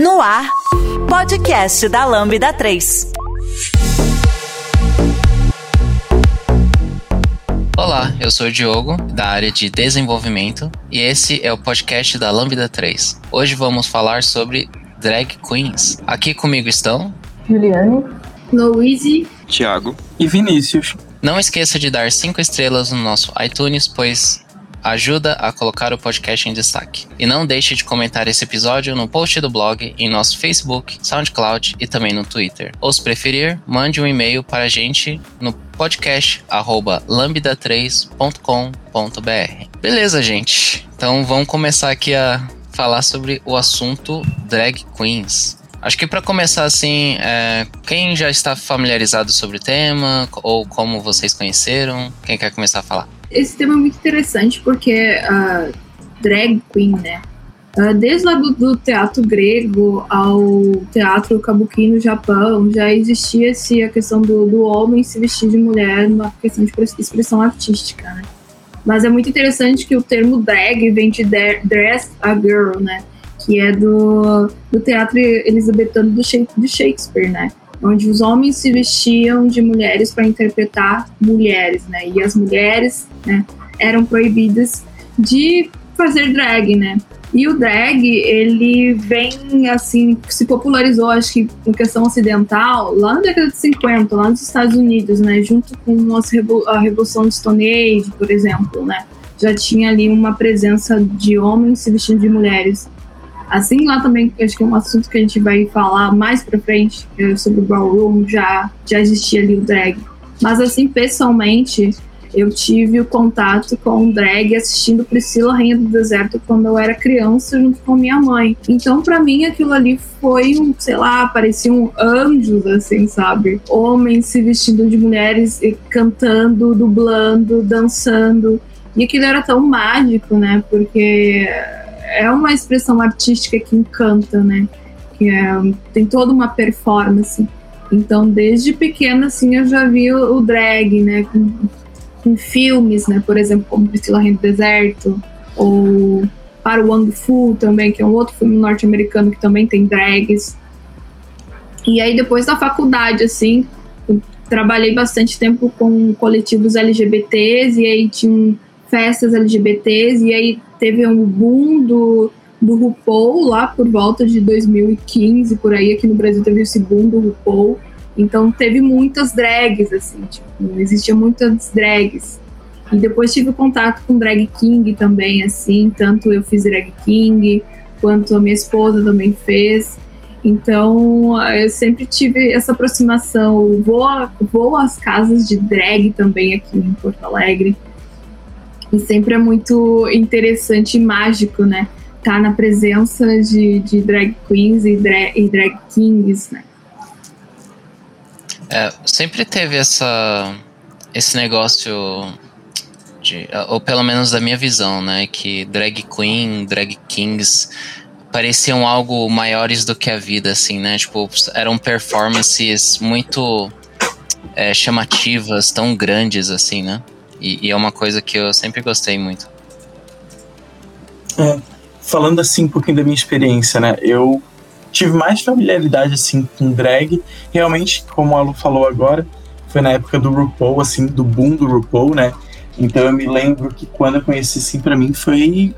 No ar, podcast da Lambda 3. Olá, eu sou o Diogo, da área de desenvolvimento, e esse é o podcast da Lambda 3. Hoje vamos falar sobre drag queens. Aqui comigo estão Juliane, Louise, Thiago e Vinícius. Não esqueça de dar 5 estrelas no nosso iTunes, pois ajuda a colocar o podcast em destaque. E não deixe de comentar esse episódio no post do blog, em nosso Facebook, SoundCloud e também no Twitter. Ou se preferir, mande um e-mail para a gente no podcast lambda3.com.br. Beleza, gente. Então vamos começar aqui a falar sobre o assunto drag queens. Acho que para começar assim, é, quem já está familiarizado sobre o tema ou como vocês conheceram? Quem quer começar a falar? Esse tema é muito interessante porque uh, drag queen, né? Uh, desde lá do, do, teatro grego ao teatro kabuki no Japão, já existia -se a questão do, do homem se vestir de mulher numa questão de expressão artística, né? Mas é muito interessante que o termo drag vem de dress a girl, né? que é do, do teatro elisabetano do Shakespeare, né? Onde os homens se vestiam de mulheres para interpretar mulheres, né? E as mulheres né, eram proibidas de fazer drag, né? E o drag, ele vem, assim, se popularizou, acho que em questão ocidental, lá na década de 50, lá nos Estados Unidos, né? Junto com a Revolução de Stone Age, por exemplo, né? Já tinha ali uma presença de homens se vestindo de mulheres. Assim, lá também, acho que é um assunto que a gente vai falar mais pra frente é sobre o ballroom, já, já existia ali o drag. Mas, assim, pessoalmente, eu tive o contato com drag assistindo Priscila Rainha do Deserto quando eu era criança, junto com minha mãe. Então, para mim, aquilo ali foi um, sei lá, pareciam anjos, assim, sabe? Homens se vestindo de mulheres, cantando, dublando, dançando. E aquilo era tão mágico, né? Porque é uma expressão artística que encanta, né? Que é, tem toda uma performance. Então, desde pequena, assim, eu já vi o, drag, né? Com, com, filmes, né? Por exemplo, como Priscila Rainha do Deserto, ou Para o Wang Fu também, que é um outro filme norte-americano que também tem drags. E aí, depois da faculdade, assim, trabalhei bastante tempo com coletivos LGBTs, e aí tinham festas LGBTs, e aí teve um boom do, do RuPaul lá por volta de 2015, por aí aqui no Brasil teve esse boom do RuPaul. Então teve muitas drags, assim, tipo, existiam muitas drags. E depois tive contato com drag king também, assim, tanto eu fiz drag king, quanto a minha esposa também fez. Então, eu sempre tive essa aproximação. Vou, vou às casas de drag também aqui em Porto Alegre. E sempre é muito interessante e mágico, né? Tá na presença de, de drag queens e drag, e drag kings, né? É, sempre teve essa, esse negócio de, ou pelo menos da minha visão, né? Que drag queen, drag kings pareciam algo maiores do que a vida, assim, né? Tipo, eram performances muito é, chamativas, tão grandes, assim, né? E, e, é uma coisa que eu sempre gostei muito. É, falando assim um pouquinho da minha experiência, né? Eu tive mais familiaridade assim com drag. Realmente, como a Lu falou agora, foi na época do RuPaul, assim, do boom do RuPaul, né? Então eu me lembro que quando eu conheci, assim, para mim foi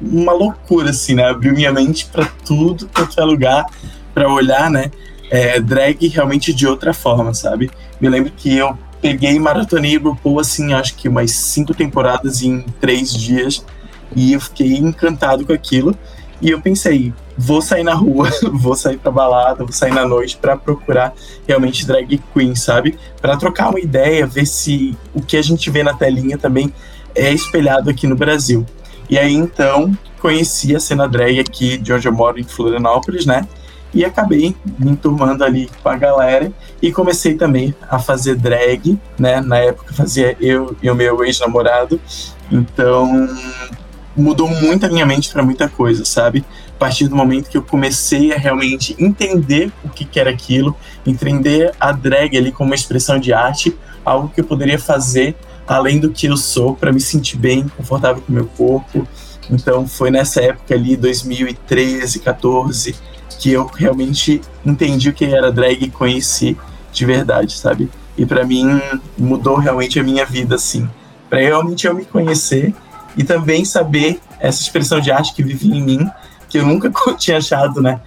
uma loucura, assim, né? Abriu minha mente para tudo, é lugar, para olhar, né? É, drag realmente de outra forma, sabe? Me lembro que eu peguei e RuPaul, assim, acho que umas cinco temporadas em três dias. E eu fiquei encantado com aquilo. E eu pensei, vou sair na rua, vou sair pra balada, vou sair na noite para procurar realmente drag queen, sabe? Para trocar uma ideia, ver se o que a gente vê na telinha também é espelhado aqui no Brasil. E aí então conheci a cena drag aqui de onde eu moro, em Florianópolis, né? E acabei me enturmando ali com a galera e comecei também a fazer drag, né? Na época fazia eu e o meu ex-namorado, então mudou muito a minha mente para muita coisa, sabe? A partir do momento que eu comecei a realmente entender o que, que era aquilo, entender a drag ali como uma expressão de arte, algo que eu poderia fazer além do que eu sou para me sentir bem, confortável com o meu corpo Então foi nessa época ali, 2013, 14, que eu realmente entendi o que era drag e conheci de verdade, sabe? E para mim mudou realmente a minha vida, assim. Para realmente eu me conhecer e também saber essa expressão de arte que vivia em mim, que eu nunca tinha achado, né?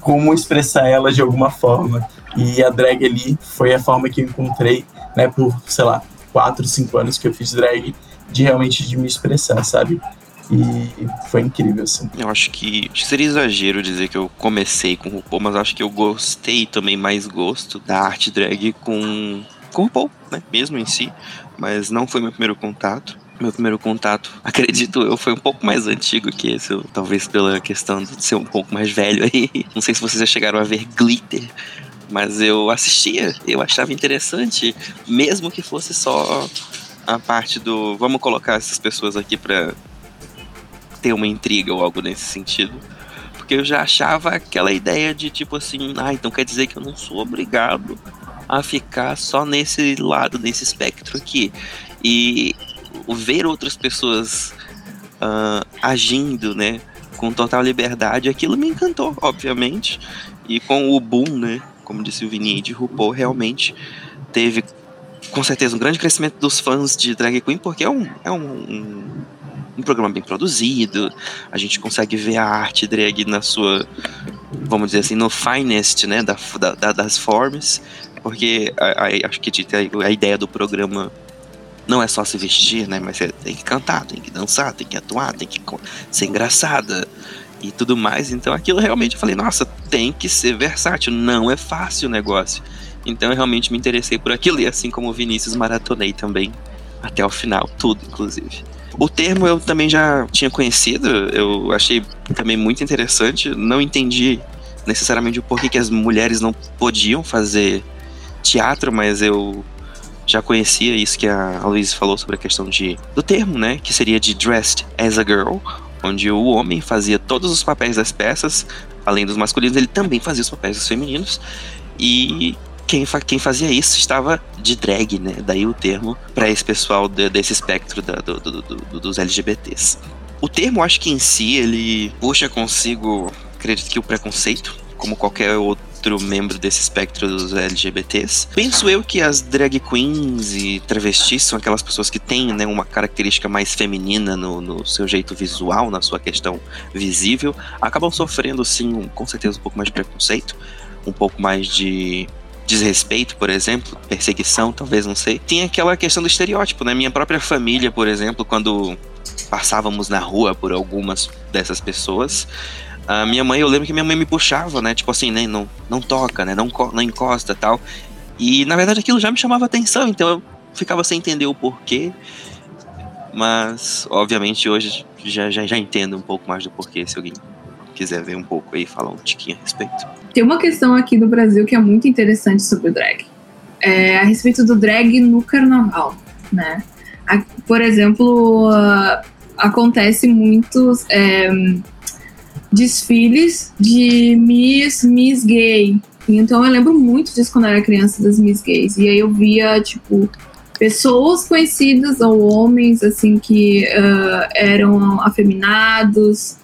Como expressar ela de alguma forma. E a drag ali foi a forma que eu encontrei, né? Por, sei lá, quatro, cinco anos que eu fiz drag, de realmente de me expressar, sabe? E foi incrível, assim. Eu acho que, acho que seria exagero dizer que eu comecei com o RuPaul, mas acho que eu gostei também mais gosto da arte drag com, com o RuPaul, né? Mesmo em si. Mas não foi meu primeiro contato. Meu primeiro contato, acredito eu, foi um pouco mais antigo que esse, talvez pela questão de ser um pouco mais velho aí. Não sei se vocês já chegaram a ver Glitter, mas eu assistia, eu achava interessante, mesmo que fosse só a parte do vamos colocar essas pessoas aqui para ter uma intriga ou algo nesse sentido. Porque eu já achava aquela ideia de tipo assim, ah, então quer dizer que eu não sou obrigado a ficar só nesse lado, nesse espectro aqui. E ver outras pessoas uh, agindo, né, com total liberdade, aquilo me encantou, obviamente. E com o boom, né, como disse o Vini, de RuPaul, realmente teve com certeza um grande crescimento dos fãs de drag queen, porque é um, é um, um um programa bem produzido, a gente consegue ver a arte drag na sua, vamos dizer assim, no finest, né, da, da das formas, porque a, a, acho que a, ideia do programa não é só se vestir, né, mas você tem que cantar, tem que dançar, tem que atuar, tem que ser engraçada e tudo mais. Então aquilo realmente eu falei, nossa, tem que ser versátil, não é fácil o negócio. Então eu realmente me interessei por aquilo e assim como o Vinícius maratonei também até o final, tudo inclusive. O termo eu também já tinha conhecido, eu achei também muito interessante. Não entendi necessariamente o porquê que as mulheres não podiam fazer teatro, mas eu já conhecia isso que a Luísa falou sobre a questão de, do termo, né? Que seria de dressed as a girl, onde o homem fazia todos os papéis das peças, além dos masculinos, ele também fazia os papéis dos femininos. E quem, fa quem fazia isso estava de drag, né? Daí o termo para esse pessoal de, desse espectro da, do, do, do, dos LGBTs. O termo, acho que em si, ele puxa consigo, acredito que o preconceito, como qualquer outro membro desse espectro dos LGBTs. Penso eu que as drag queens e travestis são aquelas pessoas que têm né, uma característica mais feminina no, no, seu jeito visual, na sua questão visível, acabam sofrendo sim, com certeza, um pouco mais de preconceito, um pouco mais de desrespeito, por exemplo, perseguição, talvez, não sei. Tem aquela questão do estereótipo, né? Minha própria família, por exemplo, quando passávamos na rua por algumas dessas pessoas, a minha mãe, eu lembro que minha mãe me puxava, né? Tipo assim, né? Não, não toca, né? Não, não encosta tal. E na verdade aquilo já me chamava atenção, então eu ficava sem entender o porquê. Mas, obviamente, hoje já, já, já entendo um pouco mais do porquê, se alguém quiser ver um pouco aí, falar um tiquinho a respeito. Tem uma questão aqui no Brasil que é muito interessante sobre o drag. É a respeito do drag no carnaval, né? Por exemplo, acontece muitos é, desfiles de Miss, Miss Gay. Então eu lembro muito disso quando eu era criança, das Miss Gays. E aí eu via, tipo, pessoas conhecidas ou homens, assim, que uh, eram afeminados,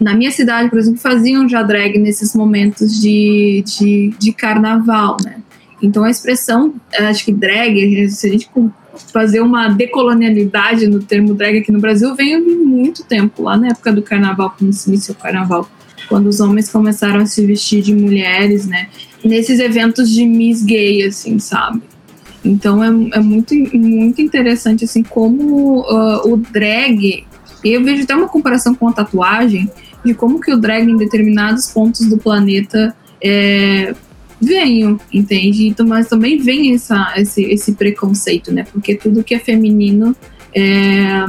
na minha cidade, por exemplo, faziam já drag nesses momentos de, de, de carnaval, né? Então a expressão, acho que drag, se a gente fazer uma decolonialidade no termo drag aqui no Brasil, vem de muito tempo, lá na época do carnaval, quando se iniciou o carnaval, quando os homens começaram a se vestir de mulheres, né? Nesses eventos de Miss Gay, assim, sabe? Então é, é muito, muito interessante, assim, como uh, o drag eu vejo até uma comparação com a tatuagem de como que o drag em determinados pontos do planeta é, venho, entende? Então, mas também vem essa, esse, esse preconceito, né? Porque tudo que é feminino é,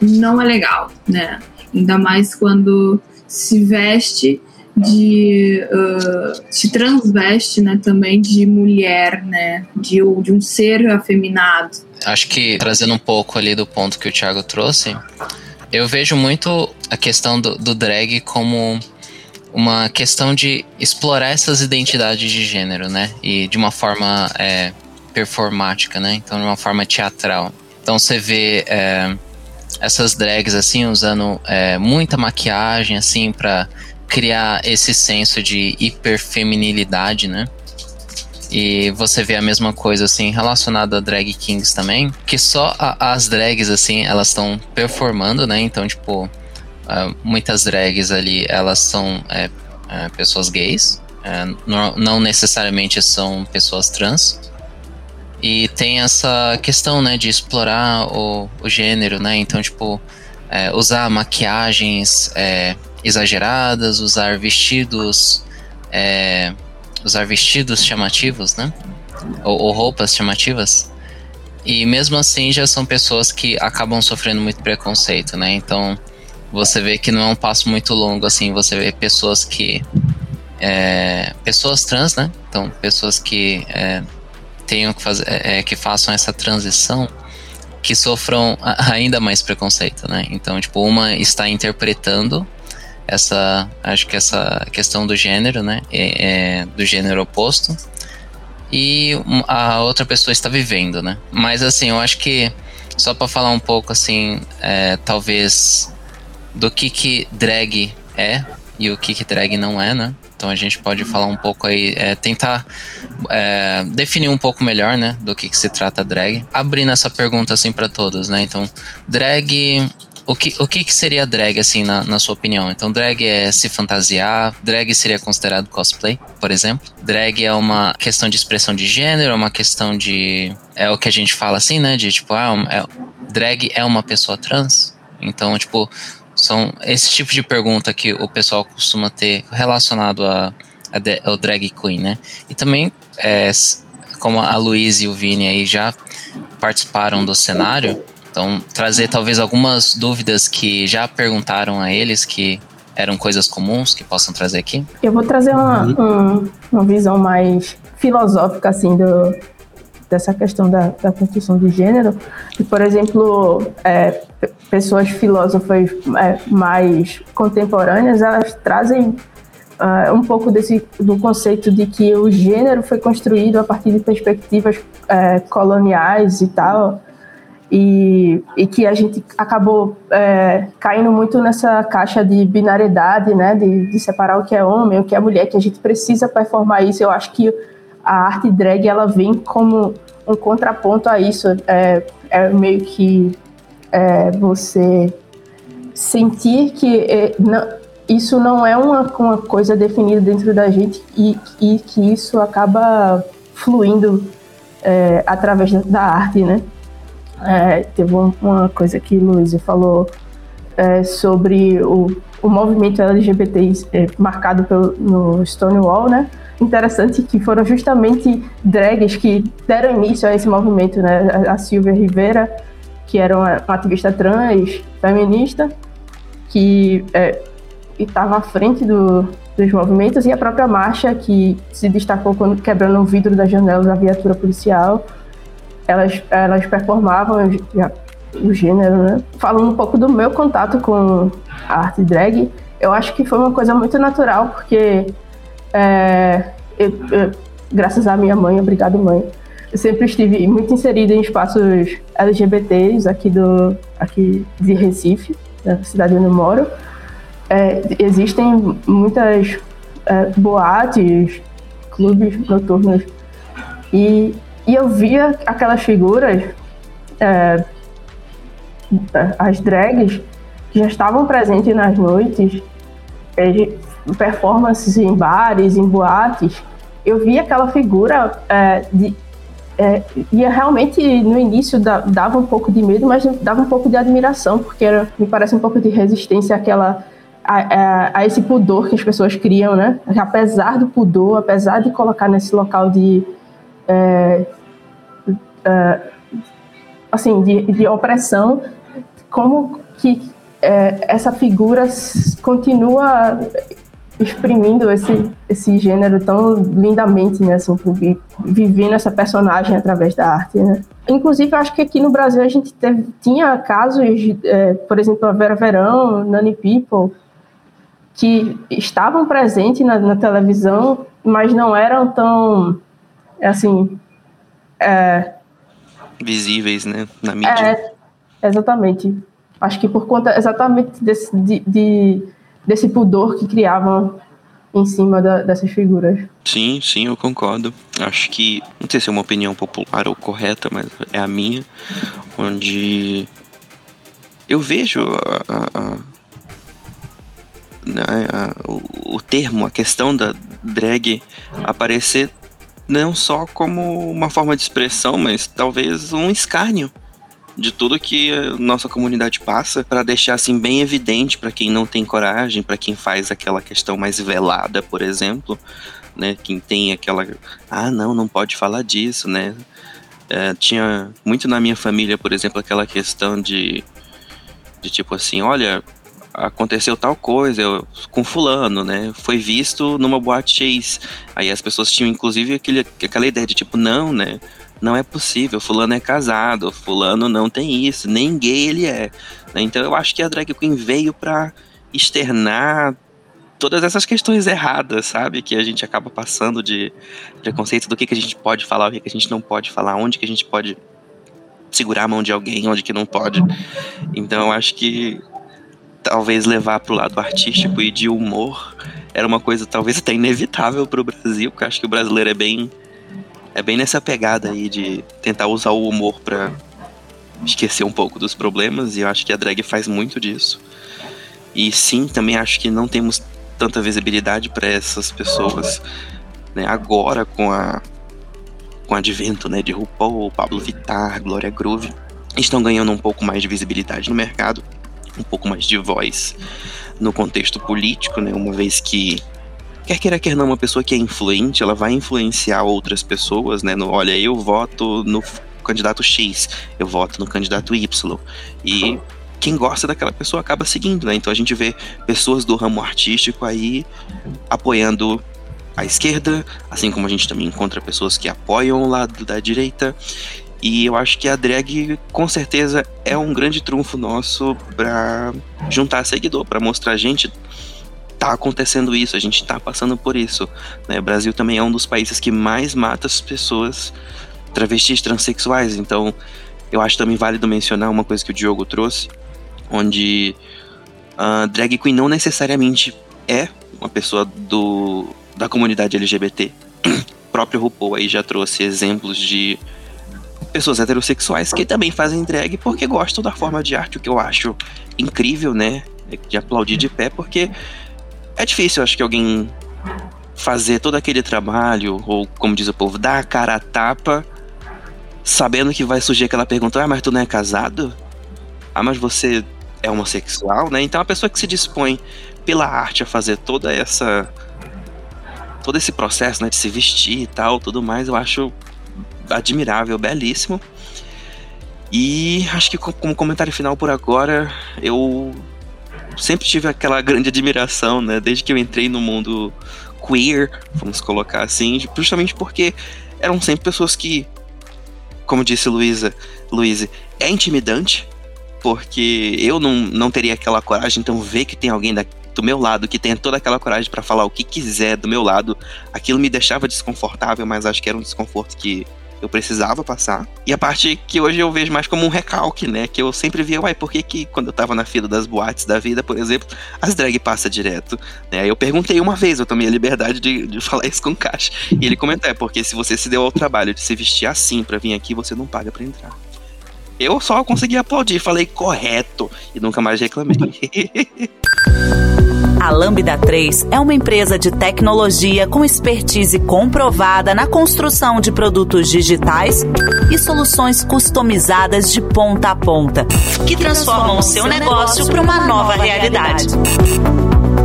não é legal, né? Ainda mais quando se veste de uh, se transveste, né, também de mulher, né, de, de um ser afeminado. Acho que trazendo um pouco ali do ponto que o Thiago trouxe, eu vejo muito a questão do, do drag como uma questão de explorar essas identidades de gênero, né? E de uma forma é, performática, né? Então, de uma forma teatral. Então, você vê é, essas drags assim usando é, muita maquiagem assim para criar esse senso de hiperfeminilidade, né? E você vê a mesma coisa assim relacionada a drag kings também, que só a, as drags assim, elas estão performando, né? Então, tipo, uh, muitas drags ali, elas são é, é, pessoas gays, é, não, não necessariamente são pessoas trans. E tem essa questão, né, de explorar o, o gênero, né? Então, tipo, é, usar maquiagens é, exageradas, usar vestidos, é, usar vestidos chamativos, né? Ou, ou, roupas chamativas. E mesmo assim já são pessoas que acabam sofrendo muito preconceito, né? Então você vê que não é um passo muito longo, assim, você vê pessoas que. É, pessoas trans, né? Então, pessoas que é, tenham que fazer, é, é, que façam essa transição, que sofram ainda mais preconceito, né? Então, tipo, uma está interpretando essa, acho que essa questão do gênero, né? É, é, do gênero oposto, e a outra pessoa está vivendo, né? Mas assim, eu acho que só para falar um pouco assim, é, talvez do que que drag é e o que que drag não é, né? Então a gente pode falar um pouco aí, é, tentar é, definir um pouco melhor, né, do que, que se trata drag. Abrindo essa pergunta assim para todos, né? Então, drag o que, o que, que seria drag, assim, na, na sua opinião? Então, drag é se fantasiar, drag seria considerado cosplay, por exemplo. Drag é uma questão de expressão de gênero, é uma questão de. É o que a gente fala assim, né? De tipo, ah, é, drag é uma pessoa trans. Então, tipo, são esse tipo de pergunta que o pessoal costuma ter relacionado a, a, ao drag queen, né? E também, é, como a Luiz e o Vini aí já participaram do cenário, então trazer talvez algumas dúvidas que já perguntaram a eles, que eram coisas comuns, que possam trazer aqui. Eu vou trazer uma, uhum. um, uma visão mais filosófica, assim, do, dessa questão da, da construção de gênero. E, por exemplo, é, pessoas filósofas é, mais contemporâneas, elas trazem uh, um pouco desse do conceito de que o gênero foi construído a partir de perspectivas é, coloniais e tal, e, e que a gente acabou é, caindo muito nessa caixa de binariedade, né, de, de separar o que é homem, o que é mulher, que a gente precisa performar isso. Eu acho que a arte drag ela vem como um contraponto a isso. É, é meio que é, você sentir que é, não, isso não é uma, uma coisa definida dentro da gente e, e que isso acaba fluindo é, através da arte, né? É, teve uma coisa que Luiz falou é, sobre o, o movimento LGBT é, marcado pelo, no Stonewall, né? Interessante que foram justamente drags que deram início a esse movimento, né? A Silvia Rivera, que era uma, uma ativista trans, feminista, que é, estava à frente do, dos movimentos, e a própria Marcha, que se destacou quando quebrando o vidro das janelas da viatura policial. Elas, elas performavam o gênero, né? Falando um pouco do meu contato com a arte drag, eu acho que foi uma coisa muito natural, porque é, eu, eu, graças à minha mãe, obrigado mãe, eu sempre estive muito inserida em espaços LGBTs aqui, do, aqui de Recife, na cidade onde eu moro. É, existem muitas é, boates, clubes noturnos, e, e eu via aquelas figuras, é, as drags, que já estavam presentes nas noites, é, performances em bares, em boates, eu vi aquela figura é, de, é, e realmente no início dava um pouco de medo, mas dava um pouco de admiração, porque era, me parece um pouco de resistência àquela, a, a, a, esse pudor que as pessoas criam, né? Apesar do pudor, apesar de colocar nesse local de. É, é, assim, de, de opressão, como que é, essa figura continua exprimindo esse, esse gênero tão lindamente, né, assim, vivendo essa personagem através da arte, né. Inclusive, eu acho que aqui no Brasil a gente teve, tinha casos, é, por exemplo, a Vera Verão, Nani People, que estavam presentes na, na televisão, mas não eram tão, assim... É, Visíveis, né, na mídia. É, exatamente Acho que por conta exatamente desse, de, de, desse pudor que criavam em cima da, dessas figuras. Sim, sim, eu concordo. Acho que, não sei se é uma opinião popular ou correta, mas é a minha, onde eu vejo a, a, né, a, o, o termo, a questão da drag aparecer não só como uma forma de expressão, mas talvez um escárnio de tudo que nossa comunidade passa para deixar assim bem evidente para quem não tem coragem, para quem faz aquela questão mais velada, por exemplo, né, quem tem aquela ah, não, não pode falar disso, né? É, tinha muito na minha família, por exemplo, aquela questão de de tipo assim, olha, aconteceu tal coisa eu, com fulano, né? Foi visto numa boate X. Aí as pessoas tinham inclusive aquele, aquela ideia de tipo, não, né? Não é possível, fulano é casado, fulano não tem isso, nem gay ele é. Né? Então eu acho que a drag queen veio para externar todas essas questões erradas, sabe? Que a gente acaba passando de preconceito do que, que a gente pode falar, o que, que a gente não pode falar, onde que a gente pode segurar a mão de alguém, onde que não pode. Então eu acho que talvez levar para o lado artístico e de humor era uma coisa talvez até inevitável para o Brasil, porque acho que o brasileiro é bem é bem nessa pegada aí de tentar usar o humor para esquecer um pouco dos problemas e eu acho que a drag faz muito disso. E sim, também acho que não temos tanta visibilidade para essas pessoas, né? Agora com a com o advento, né, de RuPaul, Pablo Vittar, Glória Groove, estão ganhando um pouco mais de visibilidade no mercado um pouco mais de voz no contexto político, né? Uma vez que quer queira quer não uma pessoa que é influente, ela vai influenciar outras pessoas, né? No, olha, eu voto no candidato X, eu voto no candidato Y e quem gosta daquela pessoa acaba seguindo, né? Então a gente vê pessoas do ramo artístico aí apoiando a esquerda, assim como a gente também encontra pessoas que apoiam o lado da direita. E eu acho que a drag, com certeza, é um grande trunfo nosso para juntar seguidor, para mostrar a gente tá acontecendo isso, a gente tá passando por isso. Né? O Brasil também é um dos países que mais mata as pessoas travestis transexuais, então eu acho também válido mencionar uma coisa que o Diogo trouxe, onde a drag queen não necessariamente é uma pessoa do, da comunidade LGBT. O próprio RuPaul aí já trouxe exemplos de pessoas heterossexuais que também fazem drag porque gostam da forma de arte, o que eu acho incrível, né? De aplaudir de pé, porque é difícil, acho que alguém fazer todo aquele trabalho, ou como diz o povo, dar a cara a tapa, sabendo que vai surgir aquela pergunta: ah, mas tu não é casado? Ah, mas você é homossexual, né? Então a pessoa que se dispõe pela arte a fazer toda essa. todo esse processo, né, de se vestir e tal, tudo mais, eu acho admirável, belíssimo. E acho que como comentário final por agora, eu sempre tive aquela grande admiração, né? Desde que eu entrei no mundo queer, vamos colocar assim, justamente porque eram sempre pessoas que, como disse Luísa, Luísa, é intimidante, porque eu não, não teria aquela coragem, então ver que tem alguém da, do meu lado que tenha toda aquela coragem para falar o que quiser do meu lado, aquilo me deixava desconfortável, mas acho que era um desconforto que eu precisava passar. E a parte que hoje eu vejo mais como um recalque, né? Que eu sempre via, uai, por que, que quando eu tava na fila das boates da vida, por exemplo, as drag passa direto? Né? Eu perguntei uma vez, eu tomei a liberdade de, de falar isso com o Caixa. E ele comentou, é porque se você se deu ao trabalho de se vestir assim para vir aqui, você não paga para entrar. Eu só consegui aplaudir, falei correto e nunca mais reclamei. A Lambda 3 é uma empresa de tecnologia com expertise comprovada na construção de produtos digitais e soluções customizadas de ponta a ponta, que transformam o seu negócio para uma nova realidade.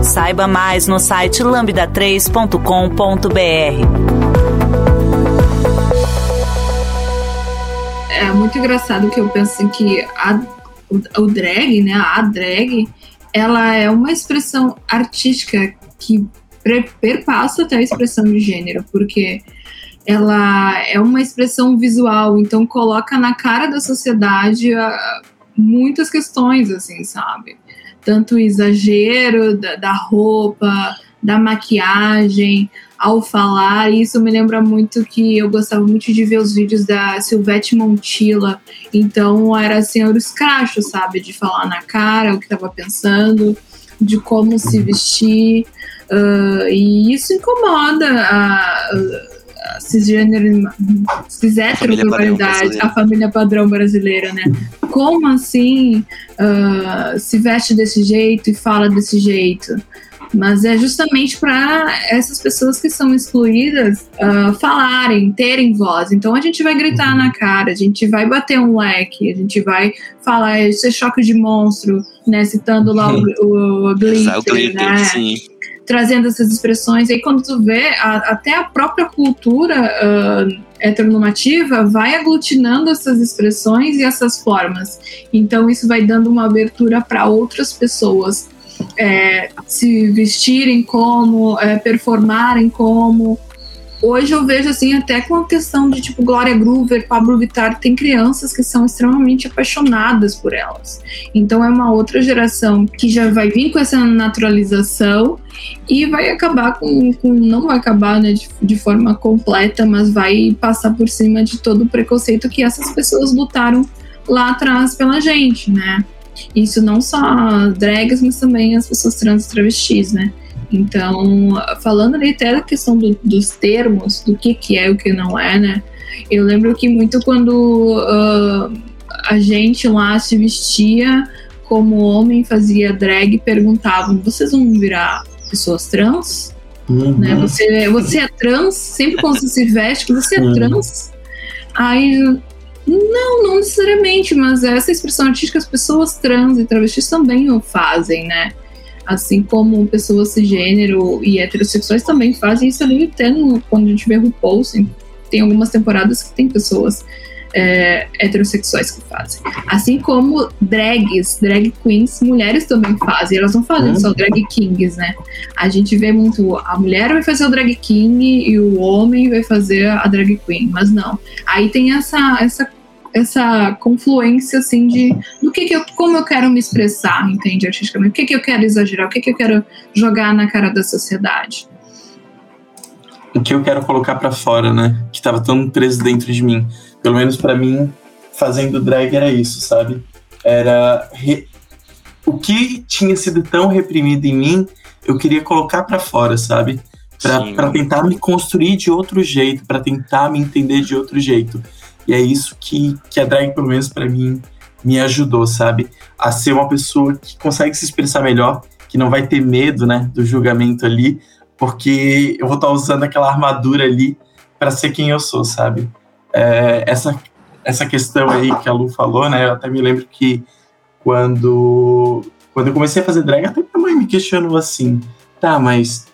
Saiba mais no site lambda3.com.br. É muito engraçado que eu penso assim que a, o, drag, né, a drag, ela é uma expressão artística que perpassa até a expressão de gênero, porque ela é uma expressão visual, então coloca na cara da sociedade uh, muitas questões, assim, sabe? Tanto o exagero da, da roupa, da maquiagem, ao falar. E isso me lembra muito que eu gostava muito de ver os vídeos da Silvete Montilla. Então era assim, era os crachos, sabe? De falar na cara o que estava pensando, de como se vestir. Uh, e isso incomoda a, a cisgênero, cis heteropluralidade, a família padrão brasileira, né? Como assim uh, se veste desse jeito e fala desse jeito? Mas é justamente para essas pessoas que são excluídas uh, falarem, terem voz. Então a gente vai gritar uhum. na cara, a gente vai bater um leque, a gente vai falar isso é choque de monstro, né? Citando lá o, o, o glitter, o glitter né? Sim. Trazendo essas expressões. E aí quando tu vê, a, até a própria cultura uh, heteronormativa vai aglutinando essas expressões e essas formas. Então isso vai dando uma abertura para outras pessoas é, se vestirem como, é, performarem como. Hoje eu vejo assim, até com a questão de tipo Glória Groover, Pablo Vittar, tem crianças que são extremamente apaixonadas por elas. Então é uma outra geração que já vai vir com essa naturalização e vai acabar com, com não vai acabar né, de, de forma completa, mas vai passar por cima de todo o preconceito que essas pessoas lutaram lá atrás pela gente, né? Isso não só drags, mas também as pessoas trans e travestis, né? Então, falando ali até da questão do, dos termos, do que, que é e o que não é, né? Eu lembro que muito quando uh, a gente lá se vestia como homem, fazia drag, perguntavam: vocês vão virar pessoas trans? Uhum. Né? Você, você é trans? Sempre quando você se veste, você é uhum. trans? Aí não, não necessariamente, mas essa expressão artística as pessoas trans e travestis também o fazem, né? Assim como pessoas cisgênero e heterossexuais também fazem isso ali no, quando a gente vê RuPaul, assim, tem algumas temporadas que tem pessoas é, heterossexuais que fazem. Assim como drags, drag queens, mulheres também fazem. Elas não fazem só drag kings, né? A gente vê muito. A mulher vai fazer o drag king e o homem vai fazer a drag queen, mas não. Aí tem essa, essa essa confluência assim de do que, que eu, como eu quero me expressar, entende, artisticamente, o que, que eu quero exagerar, o que, que eu quero jogar na cara da sociedade. O que eu quero colocar para fora, né? Que estava tão preso dentro de mim pelo menos para mim, fazendo drag era isso, sabe? Era re... o que tinha sido tão reprimido em mim, eu queria colocar para fora, sabe? Para tentar me construir de outro jeito, para tentar me entender de outro jeito. E é isso que, que a drag, pelo menos para mim, me ajudou, sabe? A ser uma pessoa que consegue se expressar melhor, que não vai ter medo, né, do julgamento ali, porque eu vou estar usando aquela armadura ali para ser quem eu sou, sabe? É, essa, essa questão aí que a Lu falou, né? Eu até me lembro que quando, quando eu comecei a fazer drag, até minha mãe me questionou assim: tá, mas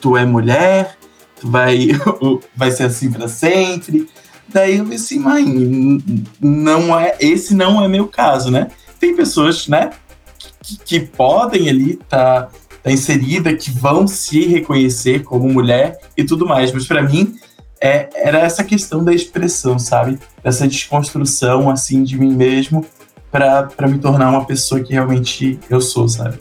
tu é mulher, tu vai, vai ser assim para sempre. Daí eu disse, mãe, não é, esse não é meu caso, né? Tem pessoas, né, que, que podem ali tá, tá inserida, que vão se reconhecer como mulher e tudo mais, mas para mim é, era essa questão da expressão, sabe? Essa desconstrução, assim, de mim mesmo para me tornar uma pessoa que realmente eu sou, sabe?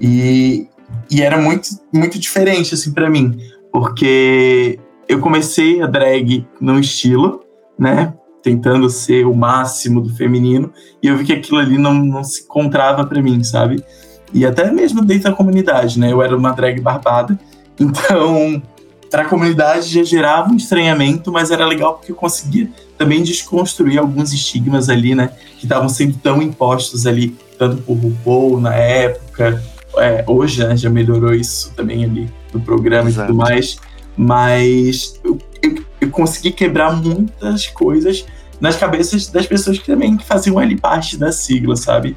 E, e era muito, muito diferente, assim, para mim, porque eu comecei a drag num estilo, né? Tentando ser o máximo do feminino, e eu vi que aquilo ali não, não se encontrava para mim, sabe? E até mesmo dentro da comunidade, né? Eu era uma drag barbada, então para a comunidade já gerava um estranhamento, mas era legal porque eu conseguia também desconstruir alguns estigmas ali, né, que estavam sendo tão impostos ali, tanto por RuPaul na época, é, hoje né, já melhorou isso também ali no programa Exato. e tudo mais, mas eu, eu, eu, consegui quebrar muitas coisas nas cabeças das pessoas que também faziam ali parte da sigla, sabe?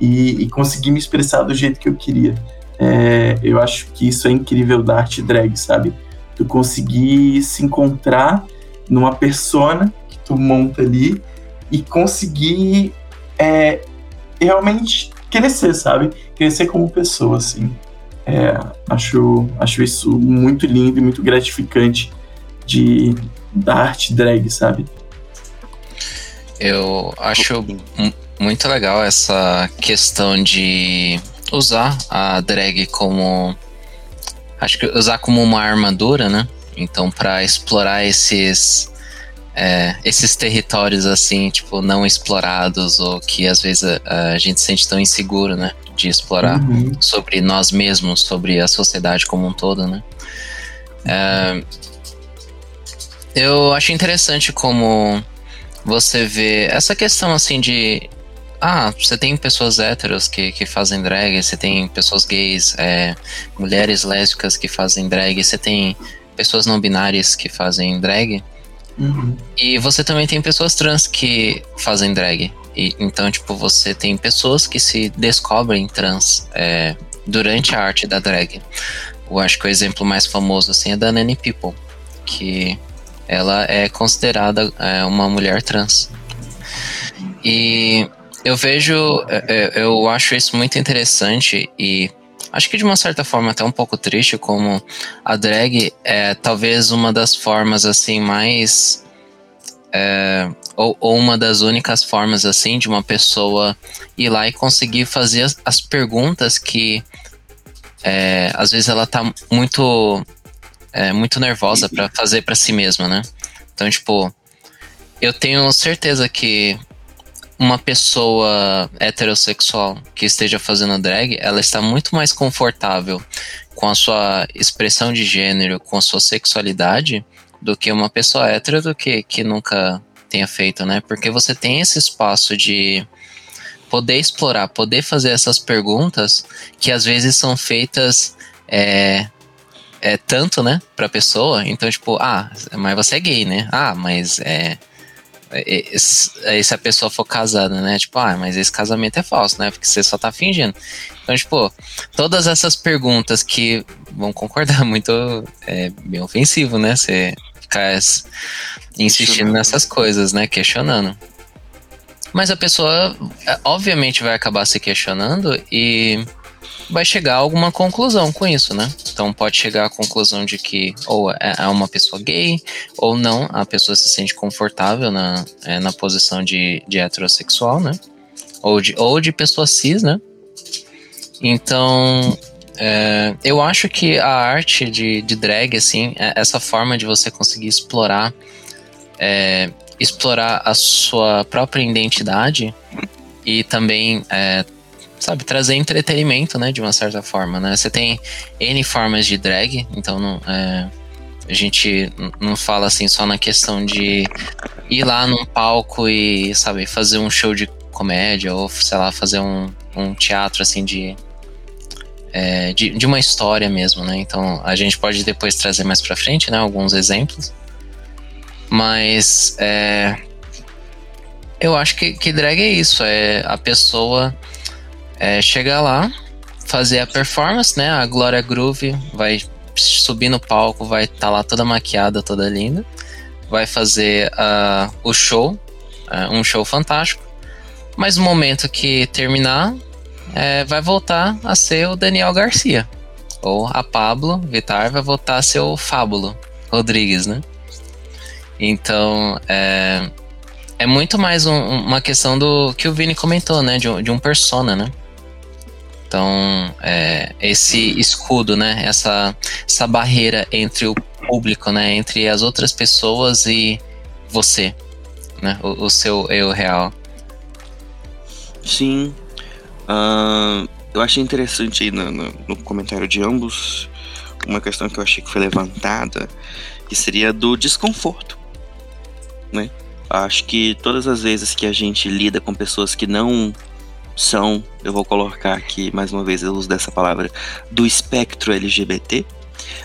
E, e consegui me expressar do jeito que eu queria. É, eu acho que isso é incrível da arte drag, sabe? Tu conseguir se encontrar numa persona que tu monta ali e conseguir é, realmente crescer, sabe? Crescer como pessoa, assim. É, acho, acho isso muito lindo e muito gratificante de, da arte drag, sabe? Eu acho muito legal essa questão de usar a drag como acho que usar como uma armadura, né? Então, para explorar esses é, esses territórios assim, tipo, não explorados ou que às vezes a, a gente sente tão inseguro, né? De explorar uhum. sobre nós mesmos, sobre a sociedade como um todo, né? É, eu acho interessante como você vê essa questão assim de ah, você tem pessoas héteros que, que fazem drag, você tem pessoas gays, é, mulheres lésbicas que fazem drag, você tem pessoas não binárias que fazem drag. Uhum. E você também tem pessoas trans que fazem drag. E, então, tipo, você tem pessoas que se descobrem trans é, durante a arte da drag. Eu acho que o exemplo mais famoso assim é da Nanny People, que ela é considerada é, uma mulher trans. E eu vejo, é, é, eu acho isso muito interessante e acho que de uma certa forma até um pouco triste como a drag é talvez uma das formas assim mais é, ou, ou, uma das únicas formas assim de uma pessoa ir lá e conseguir fazer as, as perguntas que é, às vezes ela tá muito é, muito nervosa para fazer para si mesma, né? Então tipo eu tenho certeza que uma pessoa heterossexual que esteja fazendo drag, ela está muito mais confortável com a sua expressão de gênero, com a sua sexualidade, do que uma pessoa hétero do que, que nunca tenha feito, né? Porque você tem esse espaço de poder explorar, poder fazer essas perguntas que às vezes são feitas é, é tanto, né, pra pessoa. Então, tipo, ah, mas você é gay, né? Ah, mas é é, se a pessoa for casada, né? Tipo, ah, mas esse casamento é falso, né? Porque você só tá fingindo. Então, tipo, todas essas perguntas que vão concordar muito é bem ofensivo, né? Você ficar insistindo nessas coisas, né? Questionando. Mas a pessoa, é, obviamente, vai acabar se questionando e vai chegar a alguma conclusão com isso, né? Então pode chegar à conclusão de que ou é, é uma pessoa gay, ou não, a pessoa se sente confortável na, é, na posição de, de heterossexual, né? Ou de, ou de pessoa cis, né? Então, é, eu acho que a arte de, de drag, assim, é essa forma de você conseguir explorar, é, explorar a sua própria identidade e também é, sabe, trazer entretenimento, né, de uma certa forma, né? Você tem N formas de drag, então não, é, a gente não fala assim só na questão de ir lá num palco e, sabe, fazer um show de comédia ou, sei lá, fazer um, um teatro, assim, de, é, de, de, uma história mesmo, né? Então a gente pode depois trazer mais pra frente, né, alguns exemplos. Mas é, eu acho que, que drag é isso, é a pessoa é chegar lá, fazer a performance, né? A Glória Groove vai subir no palco, vai estar tá lá toda maquiada, toda linda, vai fazer uh, o show, uh, um show fantástico. Mas no momento que terminar, é, vai voltar a ser o Daniel Garcia. Ou a Pablo Vitar vai voltar a ser o Fábulo Rodrigues, né? Então, é, é muito mais um, uma questão do que o Vini comentou, né? De, de um persona, né? Então, é, esse escudo, né? Essa, essa barreira entre o público, né? Entre as outras pessoas e você, né? O, o seu eu real. Sim. Uh, eu achei interessante aí no, no, no, comentário de ambos uma questão que eu achei que foi levantada, que seria do desconforto, né? Acho que todas as vezes que a gente lida com pessoas que não são, eu vou colocar aqui mais uma vez o uso dessa palavra, do espectro LGBT,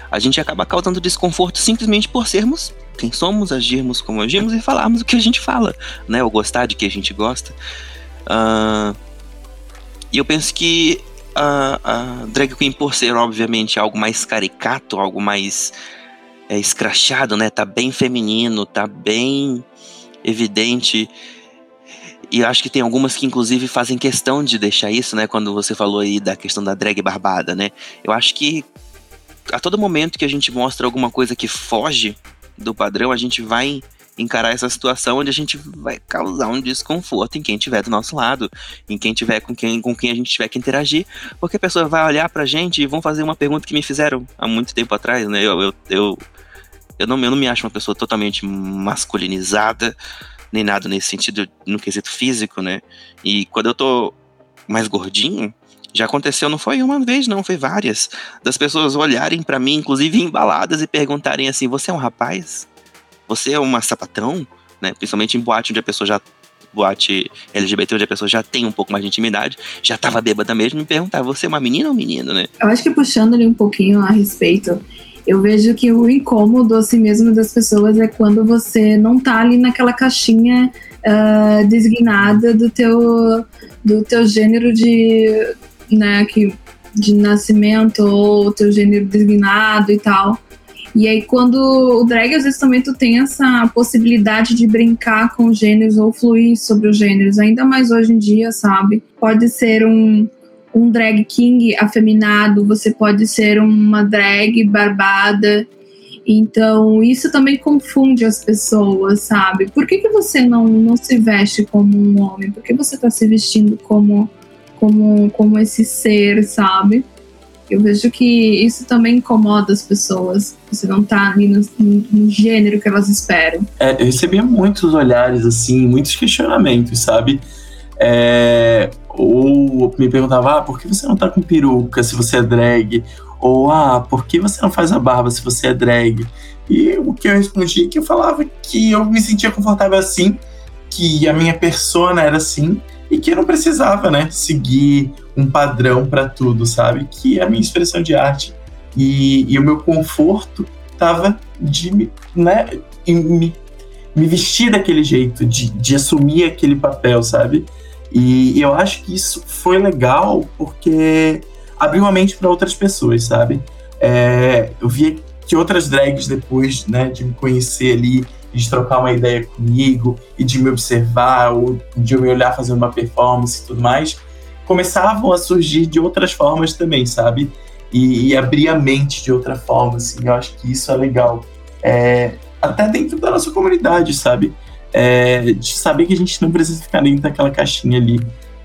a gente acaba causando desconforto simplesmente por sermos quem somos, agirmos como agimos e falarmos o que a gente fala, né? Ou gostar de que a gente gosta. Uh, e eu penso que a, drag queen, por ser obviamente algo mais caricato, algo mais é, escrachado, né? Tá bem feminino, tá bem evidente e acho que tem algumas que, inclusive, fazem questão de deixar isso, né? Quando você falou aí da questão da drag barbada, né? Eu acho que a todo momento que a gente mostra alguma coisa que foge do padrão, a gente vai encarar essa situação onde a gente vai causar um desconforto em quem estiver do nosso lado, em quem tiver com quem, com quem a gente tiver que interagir, porque a pessoa vai olhar pra gente e vão fazer uma pergunta que me fizeram há muito tempo atrás, né? Eu, eu, eu, eu, não, eu não me acho uma pessoa totalmente masculinizada, nem nada nesse sentido, no quesito físico, né? E quando eu tô mais gordinho, já aconteceu, não foi uma vez, não, foi várias. Das pessoas olharem para mim, inclusive embaladas, e perguntarem assim: Você é um rapaz? Você é uma sapatão? Né? Principalmente em boate onde a pessoa já. Boate LGBT, onde a pessoa já tem um pouco mais de intimidade, já tava bêbada mesmo, me perguntar: Você é uma menina ou um menino, né? Eu acho que puxando ali um pouquinho a respeito, eu vejo que o incômodo assim mesmo das pessoas é quando você não tá ali naquela caixinha uh, designada do teu do teu gênero de né, que, de nascimento ou teu gênero designado e tal. E aí, quando o drag, às vezes também tu tem essa possibilidade de brincar com gêneros ou fluir sobre os gêneros, ainda mais hoje em dia, sabe? Pode ser um, um drag king afeminado, você pode ser uma drag barbada. Então, isso também confunde as pessoas, sabe? Por que, que você não, não se veste como um homem? Por que você está se vestindo como como, como esse ser, sabe? Eu vejo que isso também incomoda as pessoas. Você não tá ali no, no gênero que elas esperam. É, eu recebia muitos olhares, assim, muitos questionamentos, sabe? É, ou me perguntava, ah, por que você não tá com peruca se você é drag? Ou, ah, por que você não faz a barba se você é drag? E o que eu respondi é que eu falava que eu me sentia confortável assim, que a minha persona era assim, e que eu não precisava, né, seguir um padrão para tudo, sabe? Que a minha expressão de arte e, e o meu conforto tava de, né, me, me vestir daquele jeito, de, de assumir aquele papel, sabe? E eu acho que isso foi legal porque abriu a mente para outras pessoas, sabe? É, eu vi que outras drags, depois né, de me conhecer ali de trocar uma ideia comigo e de me observar ou de me olhar fazendo uma performance e tudo mais, começavam a surgir de outras formas também, sabe? E, e abrir a mente de outra forma, assim, eu acho que isso é legal. É, até dentro da nossa comunidade, sabe? É, de saber que a gente não precisa ficar dentro daquela caixinha ali.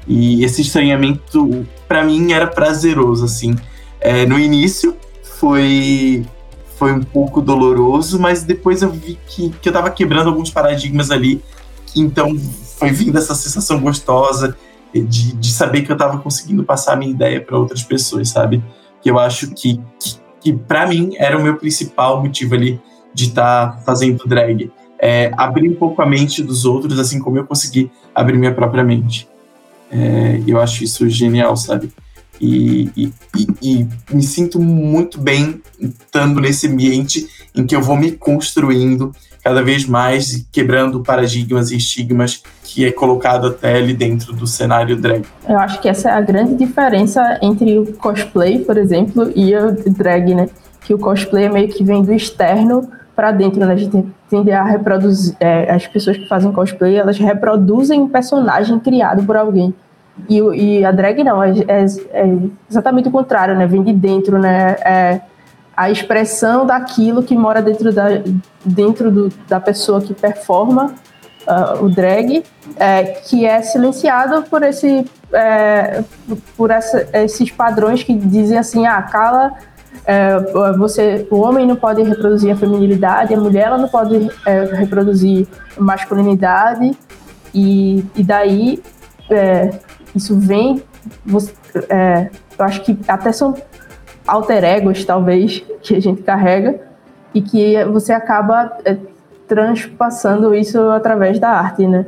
E esse estranhamento, para mim, era prazeroso, assim. É, no início, foi foi um pouco doloroso, mas depois eu vi que, que eu tava quebrando alguns paradigmas ali. Então foi vindo essa sensação gostosa de, de saber que eu tava conseguindo passar a minha ideia para outras pessoas, sabe? Que eu acho que, que, que para mim era o meu principal motivo ali de estar tá fazendo drag. É, abrir um pouco a mente dos outros, assim como eu consegui abrir minha própria mente. É, eu acho isso genial, sabe? E, e, e, me sinto muito bem estando nesse ambiente em que eu vou me construindo cada vez mais, quebrando paradigmas e estigmas que é colocado até ali dentro do cenário drag. Eu acho que essa é a grande diferença entre o cosplay, por exemplo, e o drag, né? Que o cosplay é meio que vem do externo para dentro, né? A gente tende a reproduzir. É, as pessoas que fazem cosplay, elas reproduzem um personagem criado por alguém. E, e a drag não, é, é, é, exatamente o contrário, né? Vem de dentro, né? É a expressão daquilo que mora dentro da, dentro do, da pessoa que performa uh, o drag, é, que é silenciado por esse é, por essa, esses padrões que dizem assim, ah, cala, é, você, o homem não pode reproduzir a feminilidade, a mulher ela não pode é, reproduzir masculinidade e, e daí é, isso vem. Você, é, eu acho que até são alter egos, talvez, que a gente carrega, e que você acaba é, transpassando isso através da arte, né?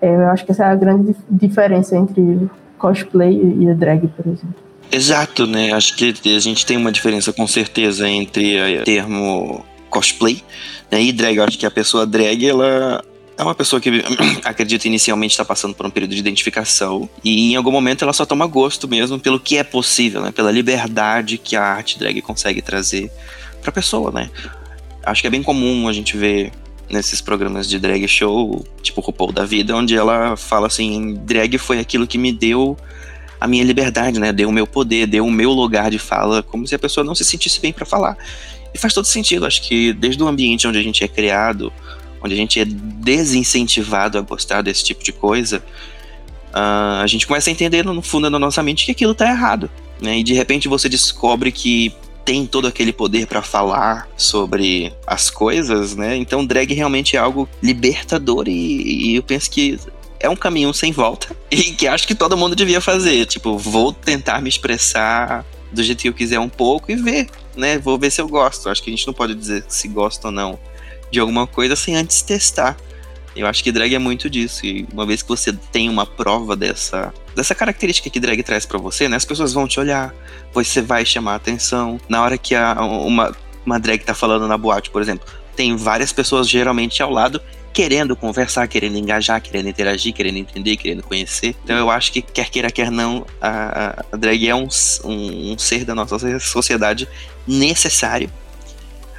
É, eu acho que essa é a grande diferença entre cosplay e drag, por exemplo. Exato, né? Acho que a gente tem uma diferença com certeza entre o termo cosplay né, e drag. Acho que a pessoa drag, ela é uma pessoa que acredita inicialmente está passando por um período de identificação e em algum momento ela só toma gosto mesmo pelo que é possível, né? Pela liberdade que a arte drag consegue trazer para a pessoa, né? Acho que é bem comum a gente ver nesses programas de drag show, tipo RuPaul da vida, onde ela fala assim, drag foi aquilo que me deu a minha liberdade, né? Deu o meu poder, deu o meu lugar de fala, como se a pessoa não se sentisse bem para falar. E faz todo sentido, acho que desde o ambiente onde a gente é criado, onde a gente é desincentivado a gostar desse tipo de coisa, uh, a gente começa a entender no fundo da nossa mente que aquilo tá errado. Né? E de repente você descobre que tem todo aquele poder para falar sobre as coisas, né? Então drag realmente é algo libertador e, e eu penso que é um caminho sem volta e que acho que todo mundo devia fazer. Tipo, vou tentar me expressar do jeito que eu quiser um pouco e ver, né? Vou ver se eu gosto. Acho que a gente não pode dizer se gosta ou não de alguma coisa sem antes testar. Eu acho que drag é muito disso. E uma vez que você tem uma prova dessa, dessa característica que drag traz para você, né? As pessoas vão te olhar, você vai chamar atenção. Na hora que a, uma, uma drag tá falando na boate, por exemplo, tem várias pessoas geralmente ao lado querendo conversar, querendo engajar, querendo interagir, querendo entender, querendo conhecer. Então eu acho que quer queira, quer não, a, a drag é um, um, um ser da nossa sociedade necessário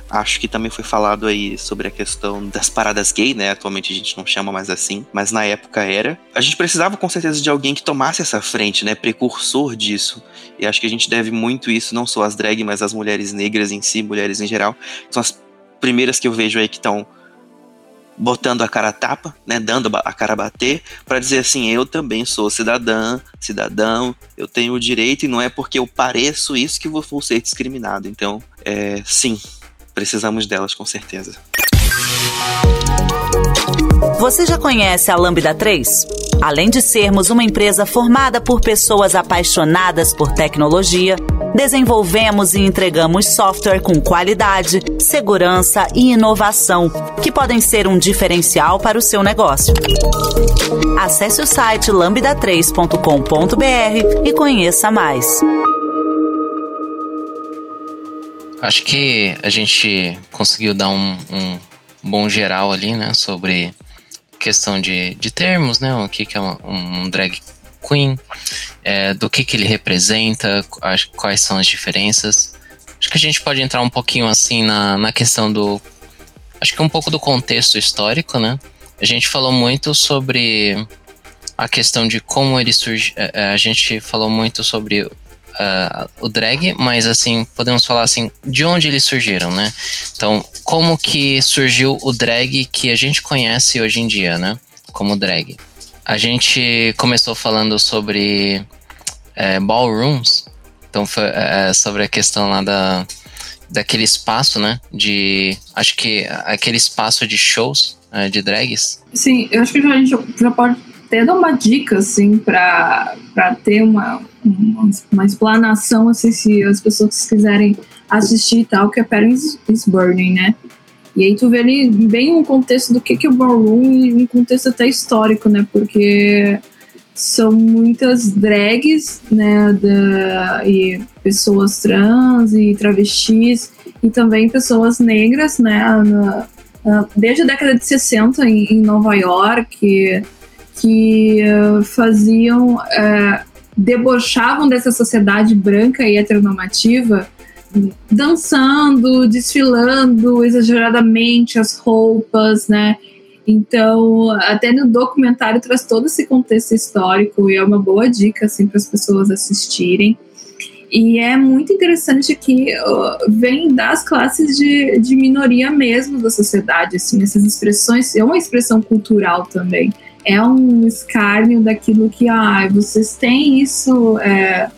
Acho que também foi falado aí sobre a questão das paradas gay, né? Atualmente a gente não chama mais assim, mas na época era. A gente precisava com certeza de alguém que tomasse essa frente, né? Precursor disso. E acho que a gente deve muito isso, não só às drag, mas às mulheres negras em si, mulheres em geral. São as primeiras que eu vejo aí que estão botando a cara a tapa, né, dando a cara a bater, para dizer assim, eu também sou cidadã, cidadão, eu tenho o direito e não é porque eu pareço isso que vou ser discriminado. Então, é, sim, precisamos delas com certeza. Você já conhece a Lambda 3? Além de sermos uma empresa formada por pessoas apaixonadas por tecnologia, desenvolvemos e entregamos software com qualidade, segurança e inovação, que podem ser um diferencial para o seu negócio. Acesse o site lambda3.com.br e conheça mais. Acho que a gente conseguiu dar um, um bom geral ali, né, sobre questão de, de termos, né, o que, que é um, um drag queen, é, do que, que ele representa, quais são as diferenças. Acho que a gente pode entrar um pouquinho assim na, na questão do. Acho que um pouco do contexto histórico, né? A gente falou muito sobre a questão de como ele surge. É, é, a gente falou muito sobre uh, o drag, mas assim, podemos falar assim, de onde eles surgiram, né? Então, como que surgiu o drag que a gente conhece hoje em dia, né? Como drag. A gente começou falando sobre é, ballrooms, então foi é, sobre a questão lá da, daquele espaço, né? De. Acho que aquele espaço de shows é, de drags. Sim, eu acho que a gente já pode até dar uma dica, assim, para ter uma, uma, uma, explanação, assim, se as pessoas quiserem assistir e tal, que é Paris is Burning, né? E aí tu vê ali bem um contexto do que, que é o ballroom e um contexto até histórico, né? Porque são muitas drags, né? Da, e pessoas trans e travestis e também pessoas negras, né? Na, na, desde a década de 60 em, em Nova York, que uh, faziam, uh, debochavam dessa sociedade branca e heteronormativa, dançando, desfilando exageradamente as roupas, né? Então, até no documentário traz todo esse contexto histórico e é uma boa dica assim para as pessoas assistirem. E é muito interessante que vem das classes de, de minoria mesmo da sociedade, assim, essas expressões, é uma expressão cultural também é um escárnio daquilo que, ah, vocês têm isso é,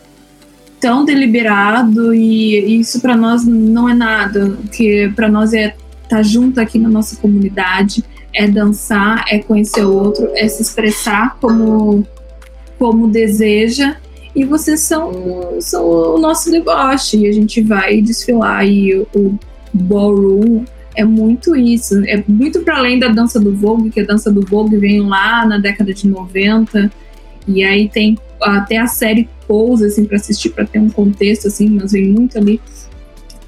tão deliberado e isso para nós não é nada, que para nós é estar tá junto aqui na nossa comunidade, é dançar, é conhecer o outro, é se expressar como, como deseja. E vocês são, são o nosso deboche. E a gente vai desfilar e o ballroom é muito isso. É muito para além da dança do Vogue, que a dança do Vogue vem lá na década de 90. E aí tem até a série Pose, assim, para assistir, para ter um contexto, assim, mas vem muito ali,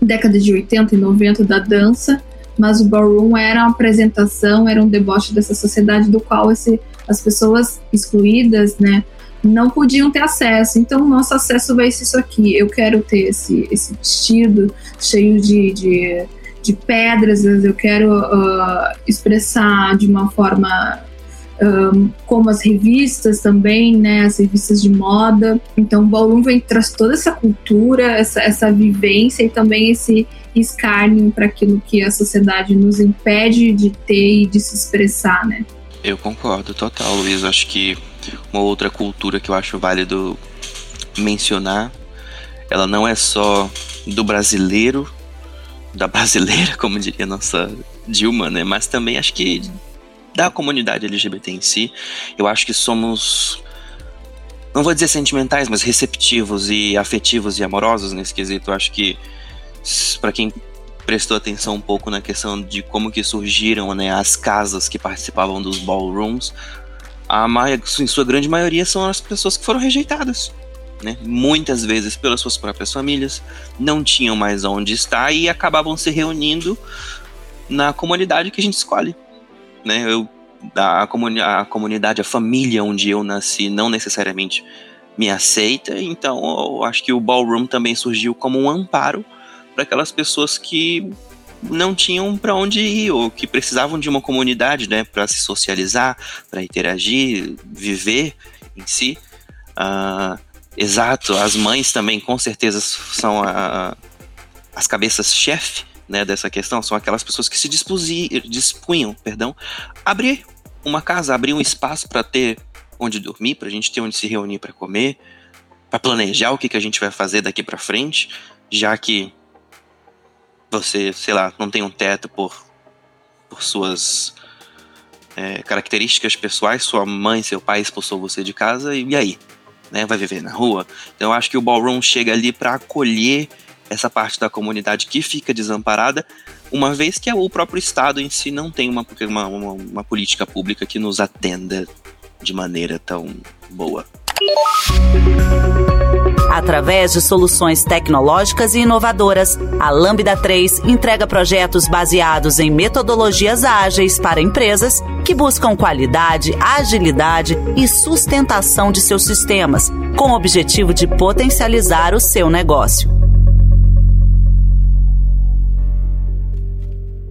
década de 80 e 90 da dança. Mas o ballroom era uma apresentação, era um deboche dessa sociedade do qual esse, as pessoas excluídas, né, não podiam ter acesso. Então, o nosso acesso vai ser isso aqui. Eu quero ter esse, esse vestido cheio de, de de pedras, eu quero uh, expressar de uma forma um, como as revistas também, né, as revistas de moda. Então, o ballroom traz toda essa cultura, essa, essa vivência e também esse escárnio para aquilo que a sociedade nos impede de ter e de se expressar, né? Eu concordo total, Luiz. Acho que uma outra cultura que eu acho válido mencionar, ela não é só do brasileiro, da brasileira, como diria nossa Dilma, né? Mas também acho que da comunidade LGBT em si. Eu acho que somos não vou dizer sentimentais, mas receptivos e afetivos e amorosos nesse quesito. Eu acho que para quem prestou atenção um pouco na questão de como que surgiram né, as casas que participavam dos ballrooms, a em sua grande maioria são as pessoas que foram rejeitadas. Né? Muitas vezes pelas suas próprias famílias, não tinham mais onde estar e acabavam se reunindo na comunidade que a gente escolhe. Né? Eu, a, comuni a comunidade, a família onde eu nasci, não necessariamente me aceita, então eu acho que o ballroom também surgiu como um amparo para aquelas pessoas que não tinham para onde ir ou que precisavam de uma comunidade, né, para se socializar, para interagir, viver em si. Uh, exato, as mães também com certeza são a, as cabeças chefe, né, dessa questão. São aquelas pessoas que se dispunham, perdão, a abrir uma casa, abrir um espaço para ter onde dormir, para a gente ter onde se reunir para comer, para planejar o que, que a gente vai fazer daqui para frente, já que você, sei lá, não tem um teto por, por suas é, características pessoais, sua mãe, seu pai expulsou você de casa, e, e aí? Né, vai viver na rua? Então eu acho que o ballroom chega ali para acolher essa parte da comunidade que fica desamparada, uma vez que o próprio Estado em si não tem uma, uma, uma política pública que nos atenda de maneira tão boa. Através de soluções tecnológicas e inovadoras, a Lambda 3 entrega projetos baseados em metodologias ágeis para empresas que buscam qualidade, agilidade e sustentação de seus sistemas, com o objetivo de potencializar o seu negócio.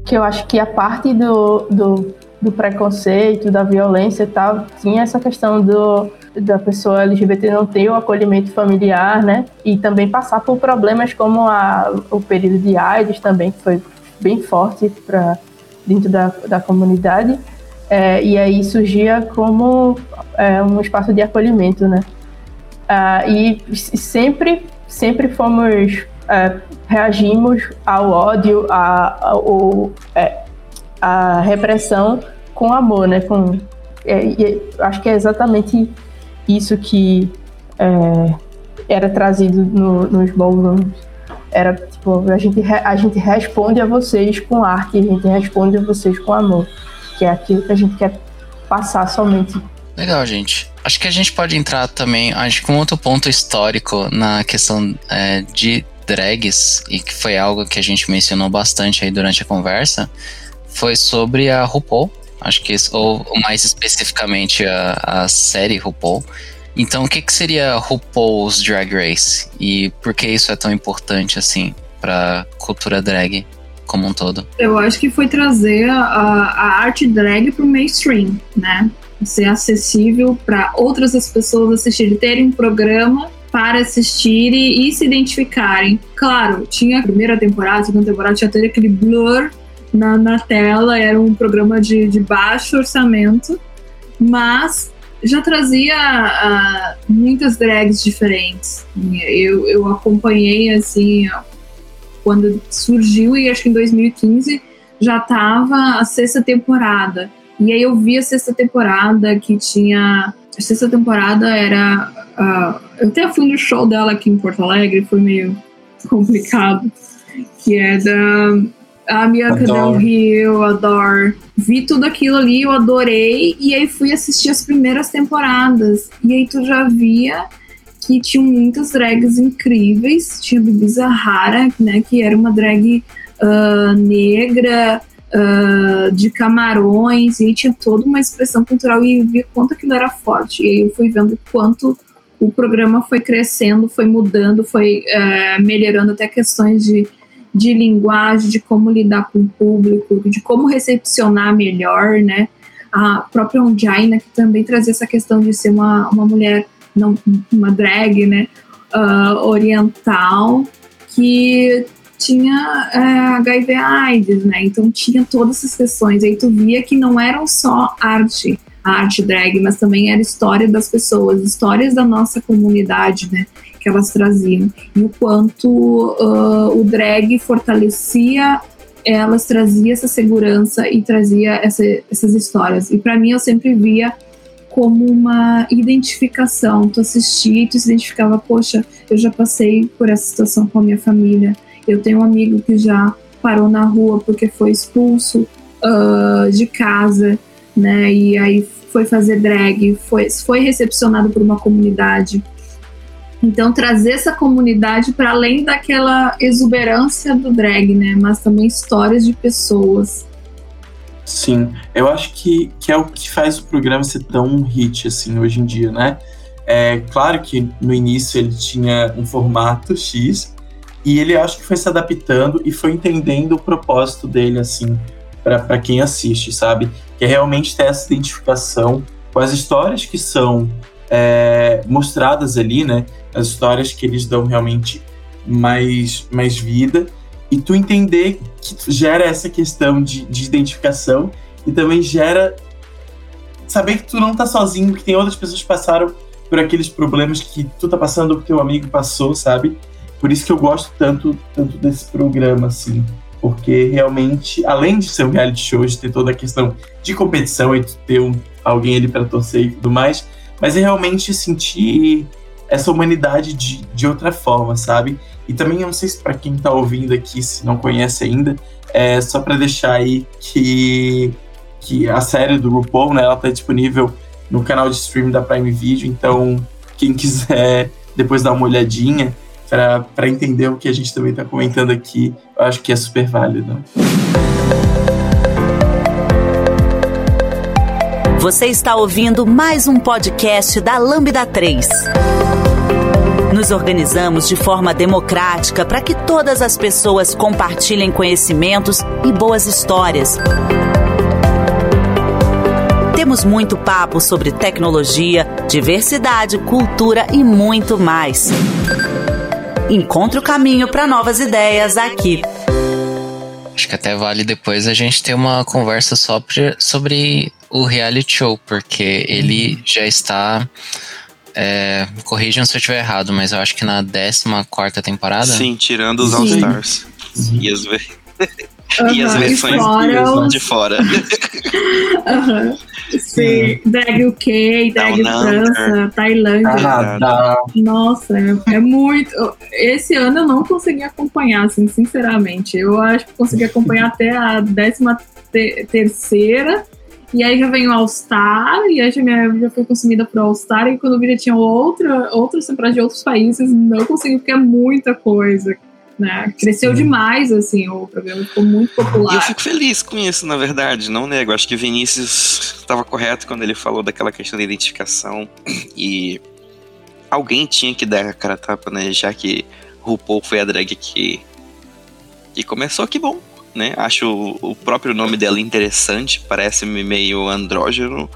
Que eu acho que a parte do, do, do preconceito, da violência e tal, tinha essa questão do da pessoa LGBT não ter o acolhimento familiar, né? E também passar por problemas como a, o período de AIDS também, que foi bem forte para dentro da, da comunidade. É, e aí surgia como é, um espaço de acolhimento, né? Ah, e sempre, sempre fomos, é, reagimos ao ódio, a, a, é, a repressão com amor, né? Com, é, acho que é exatamente isso que é, era trazido no, nos ballrooms. Era tipo, a gente, a gente responde a vocês com arte, a gente responde a vocês com amor, que é aquilo que a gente quer passar somente. Legal, gente. Acho que a gente pode entrar também, acho que um outro ponto histórico na questão é, de drags, e que foi algo que a gente mencionou bastante aí durante a conversa, foi sobre a RuPaul, Acho que ou mais especificamente a, a série RuPaul. Então, o que, que seria RuPaul's Drag Race? E por que isso é tão importante, assim, pra cultura drag como um todo? Eu acho que foi trazer a, a arte drag pro mainstream, né? Ser acessível para outras pessoas assistirem, terem um programa para assistirem e se identificarem. Claro, tinha a primeira temporada, a segunda temporada, já teve aquele blur na, na tela, era um programa de, de baixo orçamento, mas já trazia uh, muitas drags diferentes. Eu, eu acompanhei assim quando surgiu e acho que em 2015 já estava a sexta temporada. E aí eu vi a sexta temporada que tinha. A sexta temporada era. Uh, eu até fui no show dela aqui em Porto Alegre, foi meio complicado. Que é da a Bianca Del Rio, adoro. Vi tudo aquilo ali, eu adorei. E aí fui assistir as primeiras temporadas. E aí tu já via que tinham muitas drags incríveis. Tinha a Bibi Zahara, né? Que era uma drag uh, negra, uh, de camarões. E aí tinha toda uma expressão cultural. E vi quanto aquilo era forte. E aí eu fui vendo quanto o programa foi crescendo, foi mudando, foi uh, melhorando até questões de de linguagem, de como lidar com o público, de como recepcionar melhor, né? a própria Onjaina, que também trazia essa questão de ser uma, uma mulher, não, uma drag, né, uh, oriental, que tinha HIV AIDS, né? Então tinha todas essas questões. Aí tu via que não eram só arte, a arte drag, mas também era história das pessoas, histórias da nossa comunidade, né? Que elas traziam. E o quanto uh, o drag fortalecia elas, trazia essa segurança e trazia essa, essas histórias. E para mim eu sempre via como uma identificação. Tu assistia e tu se identificava, poxa, eu já passei por essa situação com a minha família eu tenho um amigo que já parou na rua porque foi expulso uh, de casa, né? E aí foi fazer drag, foi, foi recepcionado por uma comunidade. Então, trazer essa comunidade para além daquela exuberância do drag, né? Mas também histórias de pessoas. Sim, eu acho que, que é o que faz o programa ser tão hit, assim, hoje em dia, né? É claro que no início ele tinha um formato X, e ele acho que foi se adaptando e foi entendendo o propósito dele, assim, para quem assiste, sabe? Que é realmente ter essa identificação com as histórias que são é, mostradas ali, né? As histórias que eles dão realmente mais, mais vida. E tu entender que gera essa questão de, de identificação e também gera saber que tu não tá sozinho, que tem outras pessoas que passaram por aqueles problemas que tu tá passando, que teu amigo passou, sabe? Por isso que eu gosto tanto, tanto desse programa, assim. Porque realmente, além de ser um reality show, de ter toda a questão de competição e de ter um, alguém ali para torcer e tudo mais, mas é realmente sentir essa humanidade de, de outra forma, sabe? E também, eu não sei se para quem tá ouvindo aqui, se não conhece ainda, é só para deixar aí que, que a série do RuPaul, né, ela tá disponível no canal de stream da Prime Video, então quem quiser depois dar uma olhadinha, para entender o que a gente também está comentando aqui, eu acho que é super válido. Você está ouvindo mais um podcast da Lambda 3. Nos organizamos de forma democrática para que todas as pessoas compartilhem conhecimentos e boas histórias. Temos muito papo sobre tecnologia, diversidade, cultura e muito mais. Encontre o caminho para novas ideias aqui. Acho que até vale depois a gente ter uma conversa sobre, sobre o reality show, porque ele já está. É, corrijam se eu estiver errado, mas eu acho que na 14 temporada. Sim, tirando os All-Stars. E as, uhum, e as versões fora de fora. uhum. Sim, drag UK, drag França, Tailândia. Canadá. Nossa, é, é, muito. Esse ano eu não consegui acompanhar, assim, sinceramente. Eu acho que consegui acompanhar até a décima te terceira. E aí já veio o All Star, e aí já, minha, já foi consumida pro All Star, e quando eu vi já tinha outra, outras temporadas de outros países, não consegui, porque é muita coisa né? Cresceu Sim. demais, assim, o programa ficou muito popular. E eu fico feliz com isso, na verdade, não nego. Acho que Vinícius estava correto quando ele falou daquela questão da identificação e alguém tinha que dar a cara a tapa, né? Já que RuPaul foi a drag que, que começou, que bom, né? Acho o próprio nome dela interessante, parece-me meio andrógeno.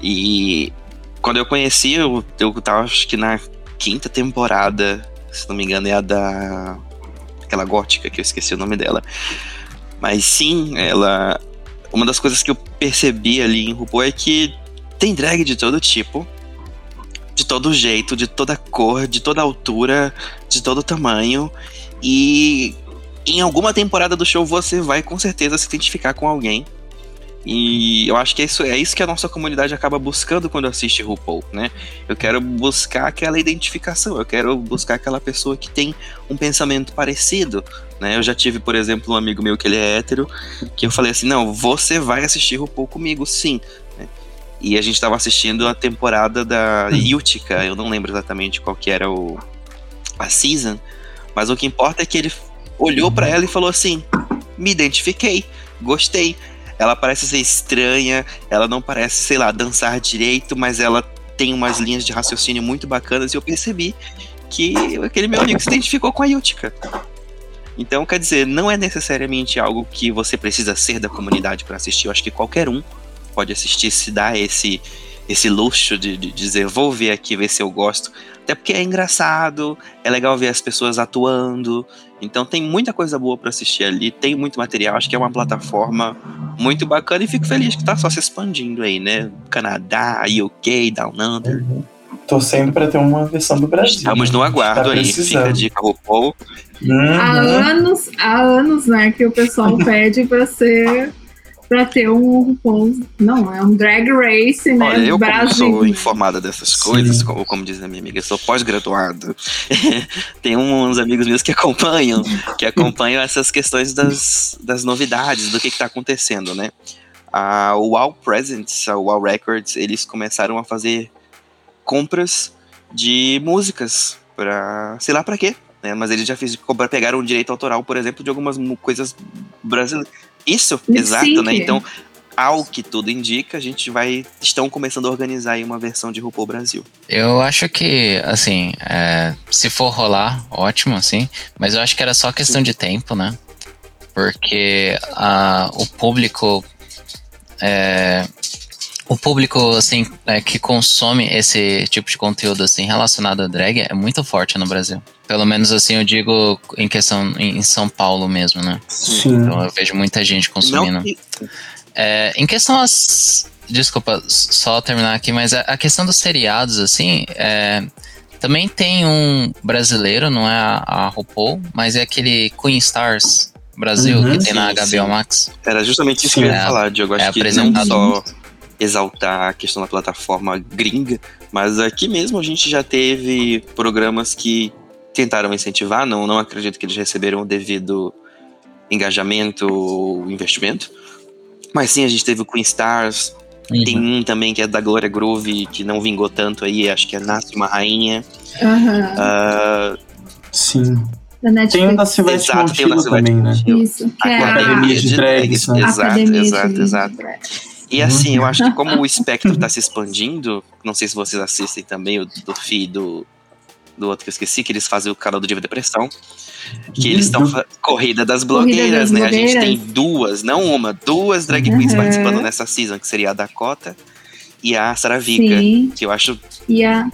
E quando eu conheci, eu, eu tava acho que na quinta temporada, se não me engano, é a da aquela gótica que eu esqueci o nome dela. Mas sim, ela. Uma das coisas que eu percebi ali em RuPaul é que tem drag de todo tipo, de todo jeito, de toda cor, de toda altura, de todo tamanho. E em alguma temporada do show você vai com certeza se identificar com alguém e eu acho que é isso, é isso que a nossa comunidade acaba buscando quando assiste RuPaul, né? Eu quero buscar aquela identificação, eu quero buscar aquela pessoa que tem um pensamento parecido, né? Eu já tive, por exemplo, um amigo meu que ele é hétero, que eu falei assim, não, você vai assistir RuPaul comigo, sim. Né? E a gente estava assistindo a temporada da. Utica, eu não lembro exatamente qual que era o, a season, mas o que importa é que ele olhou para ela e falou assim, me identifiquei, gostei ela parece ser estranha, ela não parece, sei lá, dançar direito, mas ela tem umas linhas de raciocínio muito bacanas e eu percebi que aquele meu amigo se identificou com a Yutica. Então, quer dizer, não é necessariamente algo que você precisa ser da comunidade para assistir. Eu acho que qualquer um pode assistir se dá esse, esse luxo de, de dizer, vou ver aqui, ver se eu gosto. Até porque é engraçado, é legal ver as pessoas atuando. Então tem muita coisa boa para assistir ali, tem muito material. Acho que é uma plataforma muito bacana e fico feliz que tá só se expandindo aí, né? Canadá, UK, Down Under. Uhum. Torcendo para ter uma versão do Brasil. Estamos no aguardo Tá aí. Fica a dica, RuPaul. Há Uhum. anos, há anos, né, que o pessoal pede pra ser. Pra ter um RuPaul. Não, é um drag race, né? Olha, eu sou informada dessas Sim. coisas, como, como diz a minha amiga, eu sou pós-graduado. Tem uns amigos meus que acompanham, que acompanham essas questões das, das novidades, do que está acontecendo, né? A Wow Presents, a Wow Records, eles começaram a fazer compras de músicas para sei lá para quê, né? Mas eles já fiz, pegaram o direito autoral, por exemplo, de algumas coisas brasileiras. Isso, Lip exato, né? Então, ao que tudo indica, a gente vai. Estão começando a organizar aí uma versão de RuPaul Brasil. Eu acho que, assim, é, se for rolar, ótimo, assim. Mas eu acho que era só questão de tempo, né? Porque a, o público. é, o público, assim, é, que consome esse tipo de conteúdo, assim, relacionado a drag é muito forte no Brasil. Pelo menos, assim, eu digo em questão em São Paulo mesmo, né? Sim. Então eu vejo muita gente consumindo. Não É, em questão às. Desculpa, só terminar aqui, mas a, questão dos seriados, assim, é, também tem um brasileiro, não é a, a RuPaul, mas é aquele Queen Stars Brasil, Uhum, que tem na sim, HBO sim. Max. Era justamente isso Sim, que eu ia é- falar, Diogo. Acho é que não apresentado só exaltar a questão da plataforma gringa, mas aqui mesmo a gente já teve programas que tentaram incentivar, não, não acredito que eles receberam o devido engajamento ou investimento. Mas sim, a gente teve o Queen Stars, tem Uhum. um também que é da Glória Groove, que não vingou tanto aí, acho que é Nasce uma Rainha. Aham, Ah, Sim. da Tem o Netflix. da Silvestre exato, tem o da Silvestre também, né? Isso, que A é Academia a de Drags, né? Exato, Academia exato, de exato. E assim, eu acho que como o espectro tá se expandindo, não sei se vocês assistem também o do FI do, do outro que eu esqueci, que eles fazem o canal do Diva Depressão, que eles estão Do- Corrida das Corrida Blogueiras, das né? A gente Blogueiras. tem duas, não uma, duas drag queens Uhum. participando nessa season, que seria a Dakota e a Sarah Vika, que eu acho e a,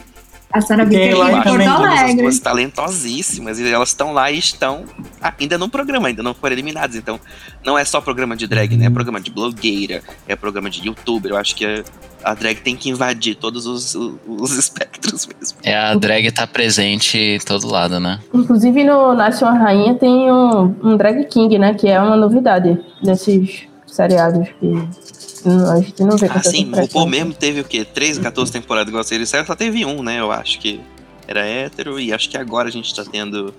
a Vicker lá de Porto também, todas as Alegre. duas talentosíssimas e elas estão lá e estão ainda no programa, ainda não foram eliminadas. Então, não é só programa de drag, né? É programa de blogueira, é programa de youtuber. Eu acho que a, a drag tem que invadir todos os, os espectros mesmo. É, a drag tá presente em todo lado, né? Inclusive no Nasce uma Rainha tem um, um Drag King, né? Que é uma novidade nesses seriados que a gente não vê tanta Assim, o frequência. Paul mesmo teve o quê? 13, 14 temporadas igual ele saiu, só teve um, né? Eu acho que era hétero e acho que agora a gente tá tendo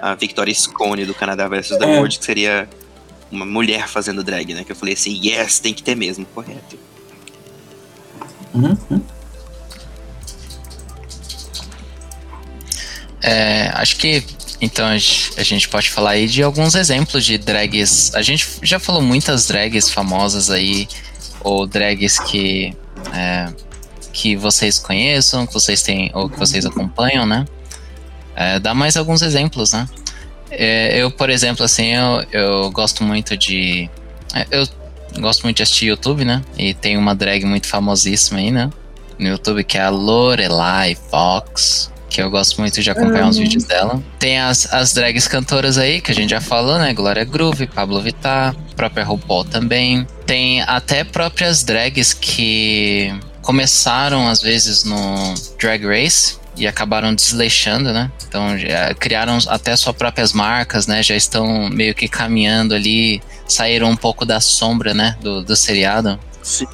a Victoria Scone do Canadá versus The É. World, que seria uma mulher fazendo drag, né? Que eu falei assim, yes, tem que ter mesmo, correto. Uhum. É, acho que então a gen- a gente pode falar aí de alguns exemplos de drags. A gente já falou muitas drags famosas aí, ou drags que é, que vocês conheçam, que vocês têm ou que vocês acompanham, né? É, dá mais alguns exemplos, né? É, eu, por exemplo, assim, eu, eu gosto muito de. é, Eu gosto muito de assistir YouTube, né? E tem uma drag muito famosíssima aí, né? No YouTube, que é a Lorelai Fox. Que eu gosto muito de acompanhar os Amo. vídeos dela. Tem as, as drags cantoras aí, que a gente já falou, né? Glória Groove, Pablo Vittar, própria RuPaul também. Tem até próprias drags que começaram, às vezes, no Drag Race e acabaram desleixando, né? Então já criaram até suas próprias marcas, né? Já estão meio que caminhando ali, saíram um pouco da sombra, né? Do, do seriado. Sim.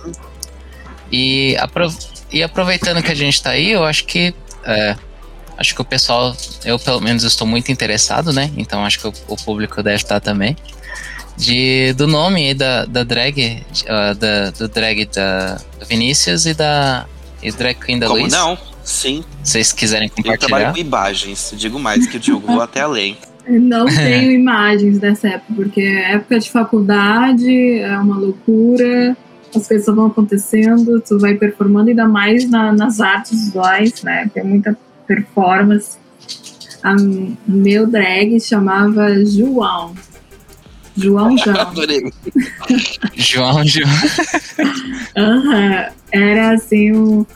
E, apro- e aproveitando que a gente tá aí, eu acho que. é, acho que o pessoal, eu pelo menos estou muito interessado, né? Então acho que o, o público deve estar também. De, do nome aí da, da drag, ah, da, do drag da Vinícius e da e drag queen da Como Luiz. não? Sim. Se vocês quiserem Eu compartilhar. trabalho com imagens. Digo mais que o Diogo vou até além. Não tenho imagens dessa época, porque é época de faculdade, é uma loucura, as coisas vão acontecendo, tu vai performando ainda mais na- nas artes visuais, né? Tem muita performance. A, meu drag chamava João. João João. João, João. Aham. Era assim um,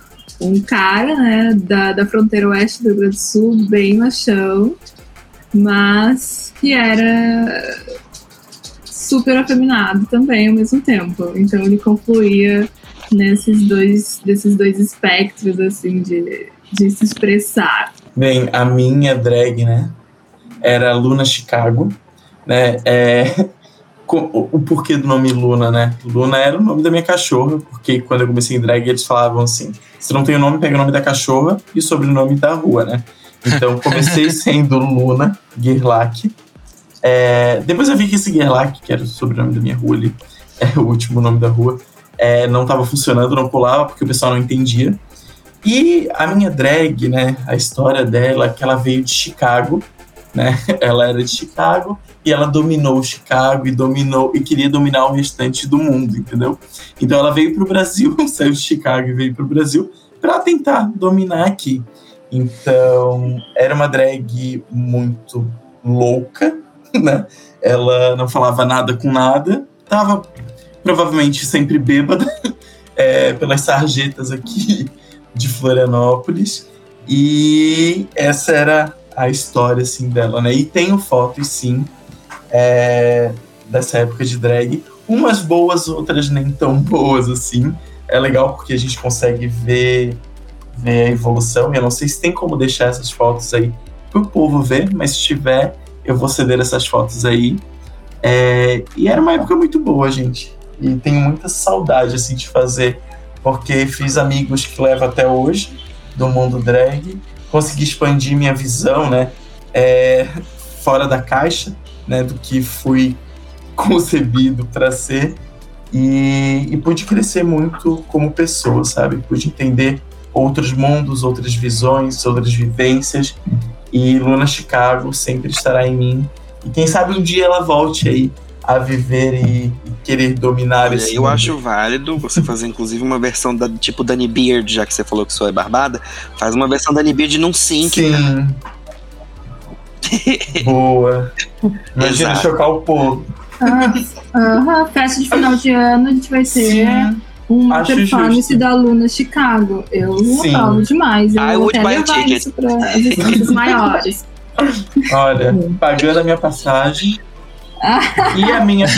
um cara, né, da, da fronteira oeste do Rio Grande do Sul, bem machão, mas que era super afeminado também ao mesmo tempo. Então ele confluía nesses dois, desses dois espectros, assim, de, de se expressar. Bem, a minha drag, né, era Luna Chicago, né, é, o, porquê do nome Luna, né, Luna era o nome da minha cachorra, porque quando eu comecei em drag eles falavam assim, se não tem o nome, pega o nome da cachorra e o sobrenome da rua, né, então comecei sendo Luna Gerlach, é, depois eu vi que esse Gerlach, que era o sobrenome da minha rua ali, é o último nome da rua, é, não estava funcionando, não pulava, porque o pessoal não entendia. E a minha drag, né, a história dela, que ela veio de Chicago, né, ela era de Chicago e ela dominou Chicago e dominou e queria dominar o restante do mundo, entendeu? Então ela veio para o Brasil, saiu de Chicago e veio para o Brasil para tentar dominar aqui. Então era uma drag muito louca, né? Ela não falava nada com nada, tava provavelmente sempre bêbada é, pelas sarjetas aqui de Florianópolis. E essa era a história assim dela, né? E tenho fotos sim é, dessa época de drag, umas boas, outras nem tão boas assim. É legal porque a gente consegue ver, ver a evolução. Eu não sei se tem como deixar essas fotos aí pro povo ver, mas se tiver, eu vou ceder essas fotos aí. É, e era uma época muito boa, gente. E tenho muita saudade assim de fazer, porque fiz amigos que levo até hoje do mundo drag, consegui expandir minha visão, né, é, fora da caixa, né, do que fui concebido para ser e, e pude crescer muito como pessoa, sabe? Pude entender outros mundos, outras visões, outras vivências e Luna Chicago sempre estará em mim. E quem sabe um dia ela volte aí a viver e, e querer dominar Olha, esse eu mundo. acho válido você fazer, inclusive, uma versão da, tipo Dani Beard, já que você falou que sua é barbada. Faz uma versão Dani Beard num sync. Sim. Boa. Imagina Exato. chocar o povo. Ah, festa de final de ano, a gente vai ter uma Acho performance justo. da Luna Chicago. Eu Sim. aprovo demais. Eu I vou até levar ticket. isso para as maiores. Olha, pagando a minha passagem e a minha.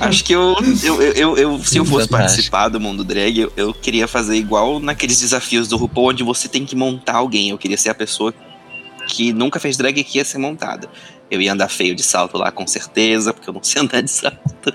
Acho que eu, eu, eu, eu- eu- se eu fosse Fantástico. participar do mundo drag, eu, eu queria fazer igual naqueles desafios do RuPaul, onde você tem que montar alguém. Eu queria ser a pessoa que nunca fez drag e que ia ser montada. Eu ia andar feio de salto lá, com certeza, porque eu não sei andar de salto.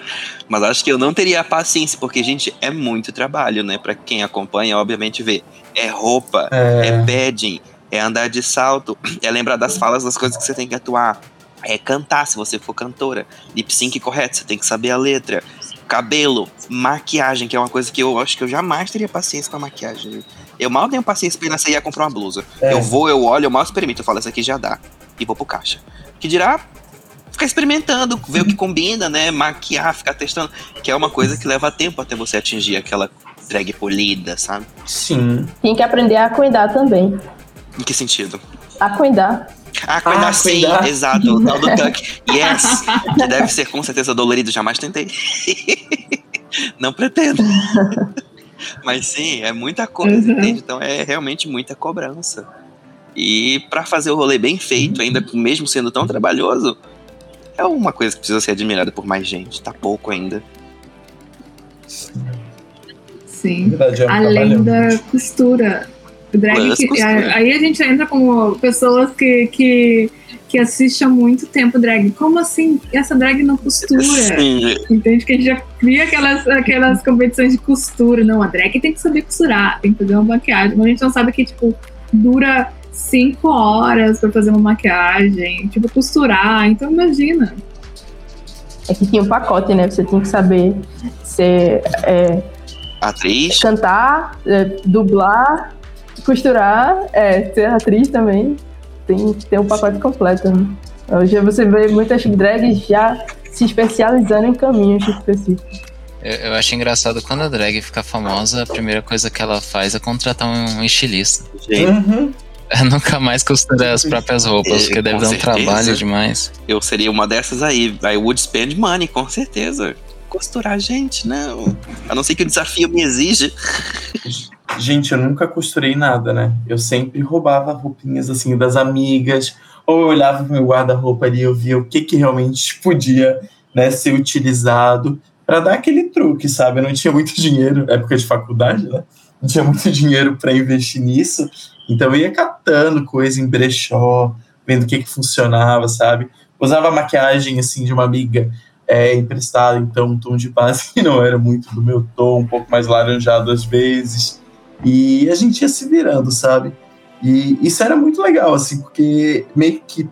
Mas acho que eu não teria a paciência, porque, gente, é muito trabalho, né? Pra quem acompanha, obviamente, vê. É roupa, é É, padding, é andar de salto, é lembrar das falas das coisas que você tem que atuar, é cantar se você for cantora, lip sync correto, você tem que saber a letra, cabelo, maquiagem, que é uma coisa que eu acho que eu jamais teria paciência com a maquiagem. Eu mal tenho paciência pra ir na CIA comprar uma blusa. É. Eu vou, eu olho, eu mal experimento, eu falo, essa aqui já dá, e vou pro caixa. Que dirá ficar experimentando, ver o que combina, né, maquiar, ficar testando, que é uma coisa que leva tempo até você atingir aquela drag polida, sabe? sim. Tem que aprender a cuidar também. Em que sentido? A cuidar. Ah, cuidar Ah, sim, cuidar. exato, o tal do tuck. Yes, que deve ser com certeza dolorido, jamais tentei. Não pretendo. Mas sim, é muita coisa, Uhum. entende? Então é realmente muita cobrança. E pra fazer o rolê bem feito, ainda mesmo sendo tão trabalhoso, é uma coisa que precisa ser admirada por mais gente. Tá pouco ainda. Sim. Verdade, é um Além da costura. Drag que- aí a gente entra como pessoas que, que, que assistem há muito tempo drag. Como assim essa drag não costura? Sim, Entende? Que a gente já cria aquelas, aquelas competições de costura. Não, a drag tem que saber costurar, tem que fazer uma maquiagem. Mas a gente não sabe que, tipo, dura cinco horas pra fazer uma maquiagem, tipo, costurar. Então imagina. É que tinha um pacote, né? Você tinha que saber ser, é, atriz. cantar, é, dublar, costurar, é, ser atriz também. Tem que ter um pacote completo. Né? Hoje você vê muitas drags já se especializando em caminhos específicos. Eu, eu acho engraçado quando a drag fica famosa, a primeira coisa que ela faz é contratar um estilista. Uhum. Nunca mais costura as próprias roupas, É, porque deve dar um certeza. trabalho demais. eu seria uma dessas aí. I would spend money, com certeza. costurar, gente, não. A não ser que o desafio me exija. Gente, eu nunca costurei nada, né? Eu sempre roubava roupinhas assim das amigas, ou eu olhava pro meu guarda-roupa ali e eu via o que, que realmente podia né, ser utilizado para dar aquele truque, sabe? Eu não tinha muito dinheiro, época de faculdade, né? Não tinha muito dinheiro para investir nisso, então eu ia catando coisa em brechó, vendo o que, que funcionava, sabe? Usava maquiagem assim de uma amiga é, emprestada, então um tom de base que não era muito do meu tom, um pouco mais laranjado às vezes. E a gente ia se virando, sabe? E isso era muito legal, assim, porque meio que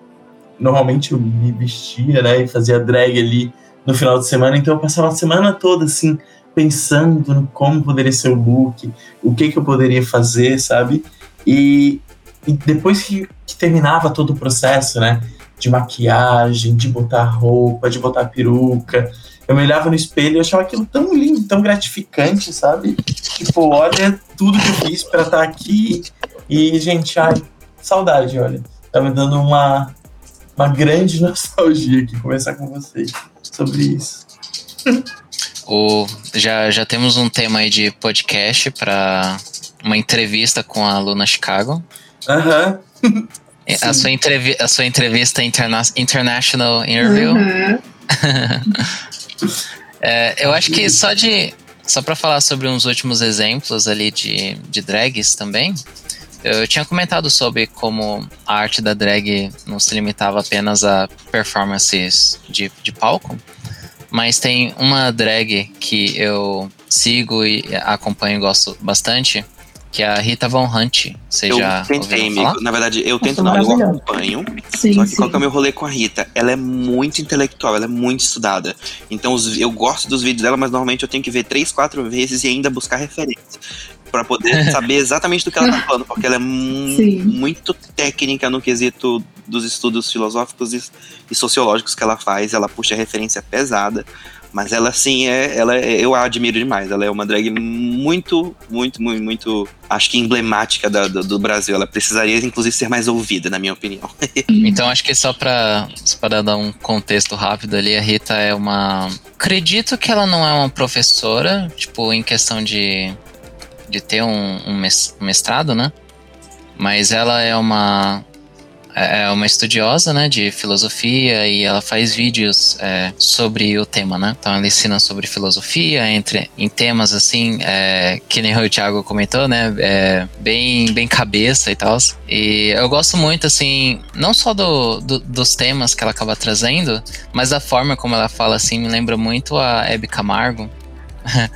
normalmente eu me vestia, né, e fazia drag ali no final de semana, então eu passava a semana toda, assim, pensando no como poderia ser o look, o que que eu poderia fazer, sabe? E, e depois que, que terminava todo o processo, né, de maquiagem, de botar roupa, de botar peruca, eu me olhava no espelho e achava aquilo tão lindo, tão gratificante, sabe? Tipo, olha tudo que eu fiz para estar tá aqui. E, gente, ai, saudade, olha. Tá me dando uma, uma grande nostalgia aqui conversar com vocês sobre isso. O, já, já temos um tema aí de podcast para uma entrevista com a Luna Chicago. Aham. Uhum. A, sua a sua entrevista interna international interview. Uhum. é, eu acho que só de. Só para falar sobre uns últimos exemplos ali de, de drags também. Eu tinha comentado sobre como a arte da drag não se limitava apenas a performances de, de palco, mas tem uma drag que eu sigo e acompanho e gosto bastante, que é a Rita Von Hunt. Você eu já tentei, amigo. Na verdade, eu tento não, eu acompanho. Sim, só que sim. qual que é o meu rolê com a Rita? Ela é muito intelectual, ela é muito estudada. Então eu gosto dos vídeos dela, mas normalmente eu tenho que ver três, quatro vezes e ainda buscar referência. para poder saber exatamente do que ela tá falando, porque ela é muito técnica no quesito dos estudos filosóficos e, e sociológicos que ela faz. Ela puxa referência pesada. Mas ela, sim, é, ela é, eu a admiro demais. Ela é uma drag muito, muito, muito, muito, acho que emblemática da, do, do, Brasil. Ela precisaria, inclusive, ser mais ouvida, na minha opinião. então, acho que só para para dar um contexto rápido ali, a Rita é uma. Acredito que ela não é uma professora, tipo, em questão de, de ter um, um mestrado, né? Mas ela é uma é, é uma estudiosa, né, de filosofia e ela faz vídeos é, sobre o tema, né? Então ela ensina sobre filosofia entre em temas assim, é, que nem o Thiago comentou, né? É, bem, bem cabeça e tal. E eu gosto muito, assim, não só do, do, dos temas que ela acaba trazendo, mas da forma como ela fala, assim, me lembra muito a Hebe Camargo.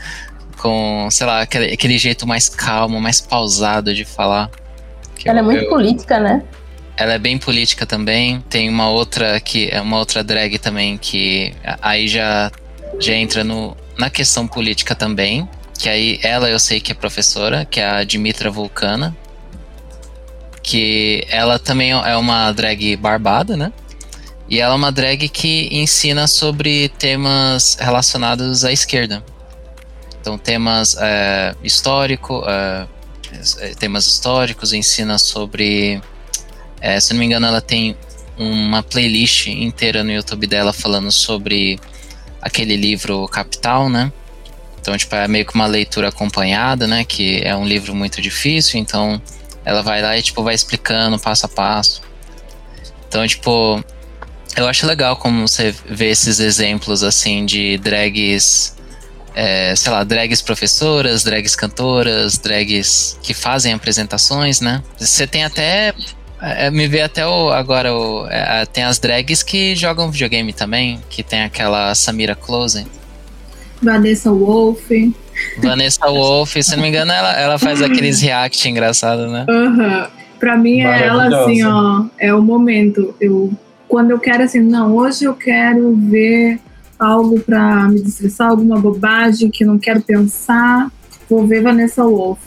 com, sei lá, aquele, aquele jeito mais calmo, mais pausado de falar. Ela eu, é muito eu, política, né? Ela é bem política também. Tem uma outra que é uma outra drag também que aí já já entra no, na questão política também. Que aí ela eu sei que é professora, que é a Dimitra Vulcana. Que ela também é uma drag barbada, né? E ela é uma drag que ensina sobre temas relacionados à esquerda. Então, temas é, histórico, é, temas históricos, ensina sobre é, se não me engano, ela tem uma playlist inteira no YouTube dela falando sobre aquele livro Capital, né? Então, tipo, é meio que uma leitura acompanhada, né? Que é um livro muito difícil, então ela vai lá e, tipo, vai explicando passo a passo. Então, tipo, eu acho legal como você vê esses exemplos, assim, de drags, é, sei lá, drags professoras, drags cantoras, drags que fazem apresentações, né? Você tem até é, me vê até o, agora o, é, tem as drags que jogam videogame também, que tem aquela Samira Close. Vanessa Wolf. Vanessa Wolf, se não me engano, ela, ela faz aqueles react engraçados, né? Uhum. Pra mim é ela assim, ó, é o momento. Eu, quando eu quero assim, não, hoje eu quero ver algo pra me destressar, alguma bobagem que eu não quero pensar, vou ver Vanessa Wolf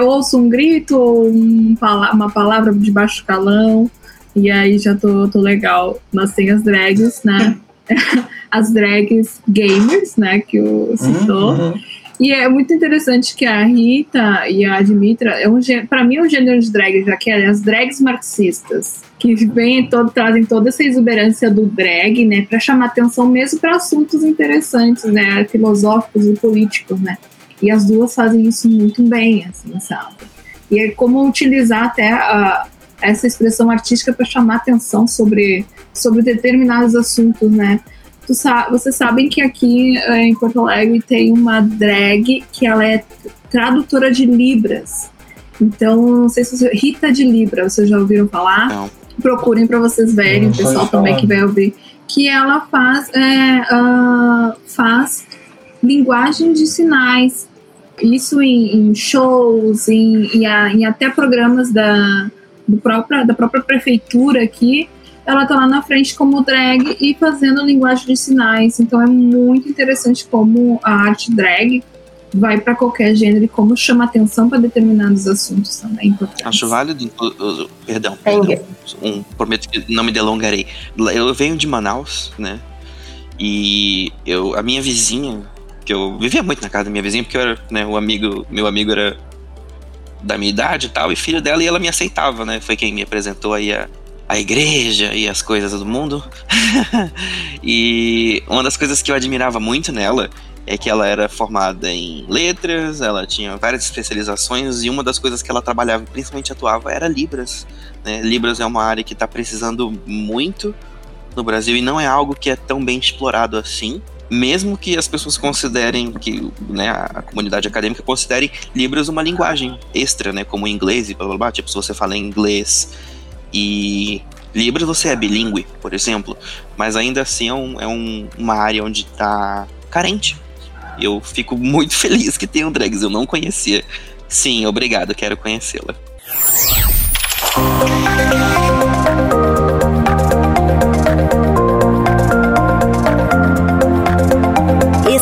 ouço um grito ou um, uma palavra de baixo calão, e aí já tô, tô legal. Mas tem as drags, né? as drags gamers, né? Que o citou. Uhum. E é muito interessante que a Rita e a Admitra, é um, para mim é um gênero de drag, já que é as drags marxistas, que vem todo, trazem toda essa exuberância do drag, né, para chamar atenção mesmo para assuntos interessantes, né, filosóficos e políticos, né. E as duas fazem isso muito bem, assim, sabe? E é como utilizar até a, essa expressão artística para chamar atenção sobre, sobre determinados assuntos, né? sa vocês sabem que aqui eh, em Porto Alegre tem uma drag que ela é tradutora de Libras. Então, não sei se você... Rita de Libra, vocês já ouviram falar? Não. Procurem para vocês verem, o pessoal também que vai ouvir. Que ela faz, é, uh, faz linguagem de sinais. Isso em, em shows, em, em, em, até programas da, do própria, da própria prefeitura aqui ela tá lá na frente como drag e fazendo linguagem de sinais. Então é muito interessante como a arte drag vai para qualquer gênero e como chama atenção para determinados assuntos também importantes. Acho válido, perdão, perdão um, prometo que não me delongarei. Eu venho de Manaus, né? E eu, a minha vizinha, que eu vivia muito na casa da minha vizinha, porque eu era, né, o amigo, meu amigo era da minha idade e tal, e filho dela, e ela me aceitava, né? Foi quem me apresentou aí a, a igreja e as coisas do mundo. e uma das coisas que eu admirava muito nela é que ela era formada em letras, ela tinha várias especializações e uma das coisas que ela trabalhava, principalmente atuava, era Libras. Né? Libras é uma área que está precisando muito no Brasil e não é algo que é tão bem explorado assim. Mesmo que as pessoas considerem que né, a comunidade acadêmica considere Libras uma linguagem extra, né, como o inglês e blá blá blá. Tipo, se você fala inglês e Libras você é bilíngue, por exemplo, mas ainda assim é, um, é um, uma área onde está carente. Eu fico muito feliz que tenham drags, eu não conhecia. Sim, obrigado, quero conhecê-la.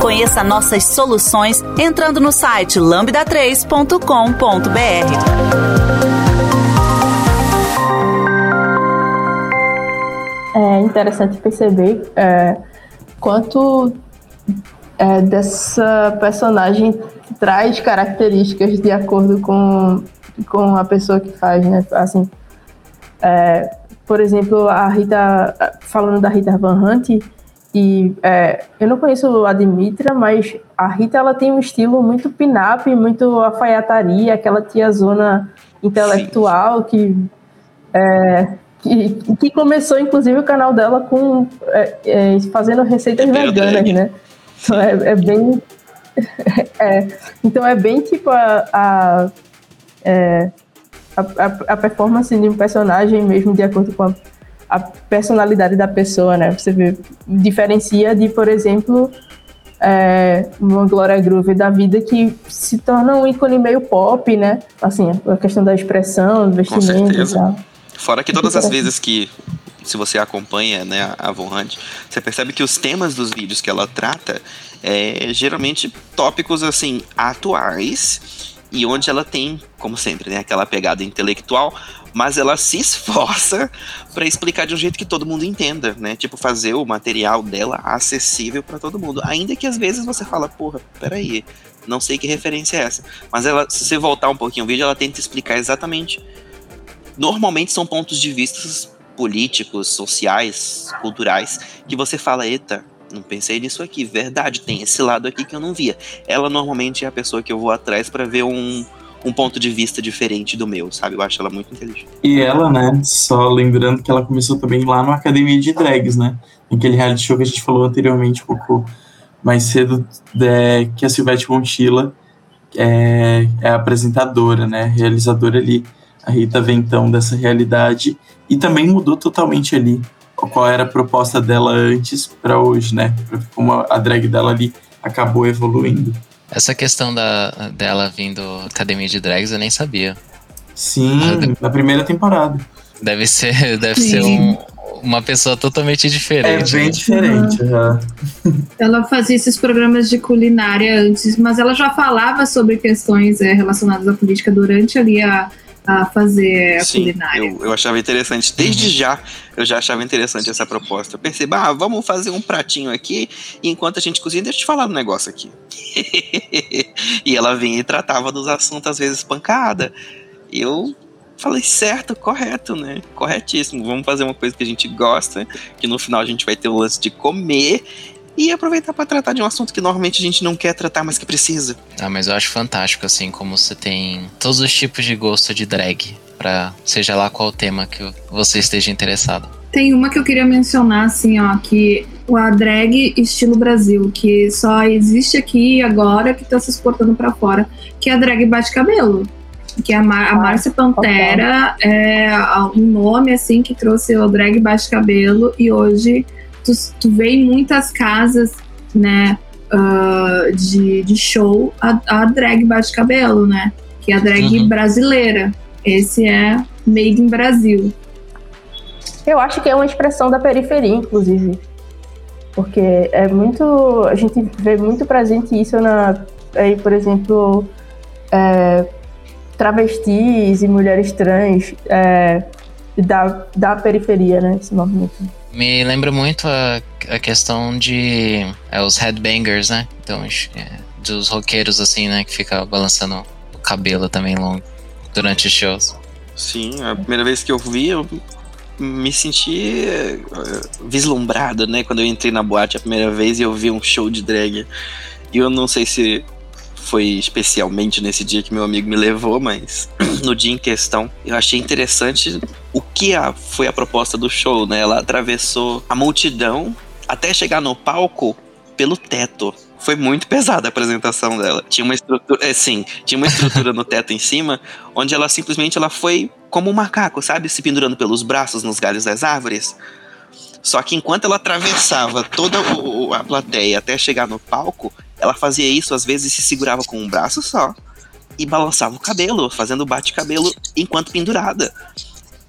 Conheça nossas soluções entrando no site lambda3.com.br. É interessante perceber é, quanto é, dessa personagem traz características de acordo com, com a pessoa que faz, né? Assim, é, por exemplo, a Rita, falando da Rita Van Hunt, e é, eu não conheço a Dimitra, mas a Rita ela tem um estilo muito pin-up, muito alfaiataria, aquela tia zona intelectual que, é, que, que, começou inclusive o canal dela com é, é fazendo receitas é veganas, né? Então é, é bem. Então é bem tipo a, a, a, a performance de um personagem mesmo de acordo com a a personalidade da pessoa, né? Você vê, diferencia de, por exemplo, é, uma Gloria Groove da vida que se torna um ícone meio pop, né? Assim, a questão da expressão, do vestimento e tal. Fora que todas as vezes que se você acompanha né, a Von Hunt, você percebe que os temas dos vídeos que ela trata é geralmente tópicos assim atuais e onde ela tem, como sempre, né, aquela pegada intelectual, mas ela se esforça para explicar de um jeito que todo mundo entenda, né? Tipo, fazer o material dela acessível para todo mundo. Ainda que às vezes você fala, porra, peraí, não sei que referência é essa. Mas ela, se você voltar um pouquinho o vídeo, ela tenta explicar exatamente. Normalmente são pontos de vista políticos, sociais, culturais, que você fala, eita, não pensei nisso aqui, verdade, tem esse lado aqui que eu não via. Ela normalmente é a pessoa que eu vou atrás para ver um um ponto de vista diferente do meu, sabe? Eu acho ela muito inteligente. E ela, né, só lembrando que ela começou também lá no Academia de Drags, né? Aquele reality show que a gente falou anteriormente, um pouco mais cedo, é, que a Silvete Montilla é, é apresentadora, né? Realizadora ali. A Rita vem então dessa realidade e também mudou totalmente ali qual era a proposta dela antes para hoje, né? Como a drag dela ali acabou evoluindo. Essa questão da, dela vindo Academia de Drags eu nem sabia. Sim, na primeira temporada. Deve ser, deve ser um, uma pessoa totalmente diferente. É bem né? diferente, já. Ela fazia esses programas de culinária antes, mas ela já falava sobre questões é, relacionadas à política durante ali a, a fazer a Sim, culinária. eu, eu achava interessante. Desde já, eu já achava interessante essa proposta. Eu pensei, ah, vamos fazer um pratinho aqui, e enquanto a gente cozinha, deixa eu te falar um negócio aqui. e ela vinha e tratava dos assuntos, às vezes, pancada. E eu falei, certo, correto, né? Corretíssimo. Vamos fazer uma coisa que a gente gosta, que no final a gente vai ter o lance de comer. E aproveitar para tratar de um assunto que normalmente a gente não quer tratar, mas que precisa. Ah, mas eu acho fantástico, assim, como você tem todos os tipos de gosto de drag, pra seja lá qual o tema que você esteja interessado. Tem uma que eu queria mencionar, assim, ó, que a drag estilo Brasil, que só existe aqui e agora que tá se exportando pra fora, que é a drag bate-cabelo. Que a, Mar a Márcia Pantera é um nome, assim, que trouxe o drag bate-cabelo e hoje tu, tu vê em muitas casas, né, uh, de, de show, a, a drag bate-cabelo, né? Que é a drag Uhum. brasileira. Esse é Made in Brasil. Eu acho que é uma expressão da periferia, inclusive. Porque é muito. A gente vê muito presente isso na. Aí, por exemplo, é, travestis e mulheres trans é, da, da periferia, né? Esse movimento. Me lembra muito a, a questão de é, os headbangers, né? Então, é, dos roqueiros, assim, né? Que fica balançando o cabelo também longo durante os shows. Sim, a primeira vez que eu vi, eu me senti eh, vislumbrado, né? Quando eu entrei na boate a primeira vez e eu vi um show de drag. E eu não sei se foi especialmente nesse dia que meu amigo me levou, mas no dia em questão eu achei interessante o que a, foi a proposta do show, né? Ela atravessou a multidão até chegar no palco pelo teto. Foi muito pesada a apresentação dela. Tinha uma estrutura, é, sim, tinha uma estrutura no teto em cima, onde ela simplesmente ela foi como um macaco, sabe, se pendurando pelos braços nos galhos das árvores. Só que enquanto ela atravessava toda a plateia até chegar no palco, ela fazia isso às vezes se segurava com um braço só e balançava o cabelo, fazendo bate-cabelo enquanto pendurada.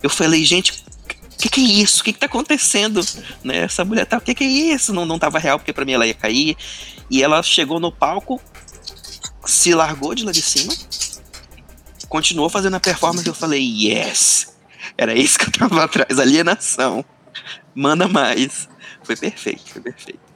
Eu falei, gente, o que, que é isso? O que, que tá acontecendo? Né? Essa mulher tá. O que, que é isso? Não, não tava real, porque pra mim ela ia cair. E ela chegou no palco, se largou de lá de cima, continuou fazendo a performance. Eu falei, yes! Era isso que eu tava atrás, alienação. Manda mais. Foi perfeito, foi perfeito.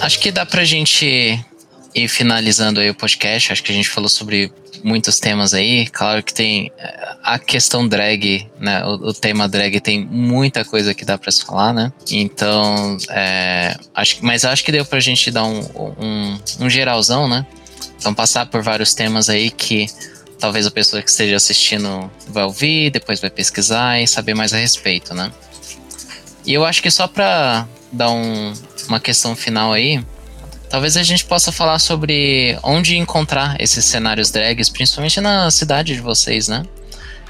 Acho que dá pra gente ir finalizando aí o podcast. Acho que a gente falou sobre muitos temas aí. Claro que tem eh, a questão drag, né? O, o tema drag tem muita coisa que dá pra se falar, né? Então, é, acho, mas acho que deu pra gente dar um, um, um geralzão, né? Então, passar por vários temas aí que talvez a pessoa que esteja assistindo vai ouvir, depois vai pesquisar e saber mais a respeito, né? E eu acho que só pra dar um, uma questão final aí, talvez a gente possa falar sobre onde encontrar esses cenários drags, principalmente na cidade de vocês, né?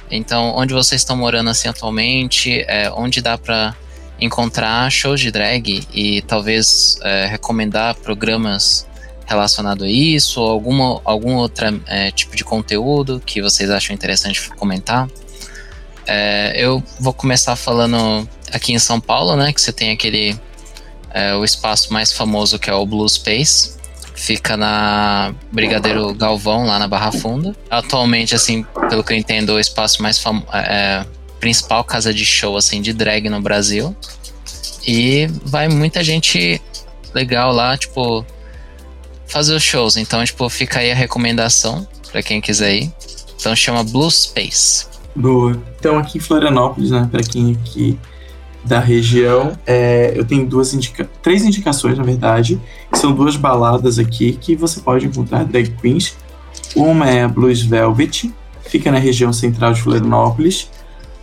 Então, onde vocês estão morando assim atualmente, é, onde dá pra encontrar shows de drag e talvez é, recomendar programas relacionados a isso, ou alguma, algum outro é, tipo de conteúdo que vocês acham interessante comentar. É, eu vou começar falando aqui em São Paulo, né? Que você tem aquele é, o espaço mais famoso que é o Blue Space. Fica na Brigadeiro Galvão, lá na Barra Funda. Atualmente, assim, pelo que eu entendo, o espaço mais famo é, principal casa de show assim de drag no Brasil. E vai muita gente legal lá, tipo, fazer os shows. Então, tipo, fica aí a recomendação para quem quiser ir. Então chama Blue Space. Boa. Então, aqui em Florianópolis, né, para quem aqui da região, é, eu tenho duas indica três indicações, na verdade, são duas baladas aqui que você pode encontrar drag queens. Uma é Blues Velvet, fica na região central de Florianópolis.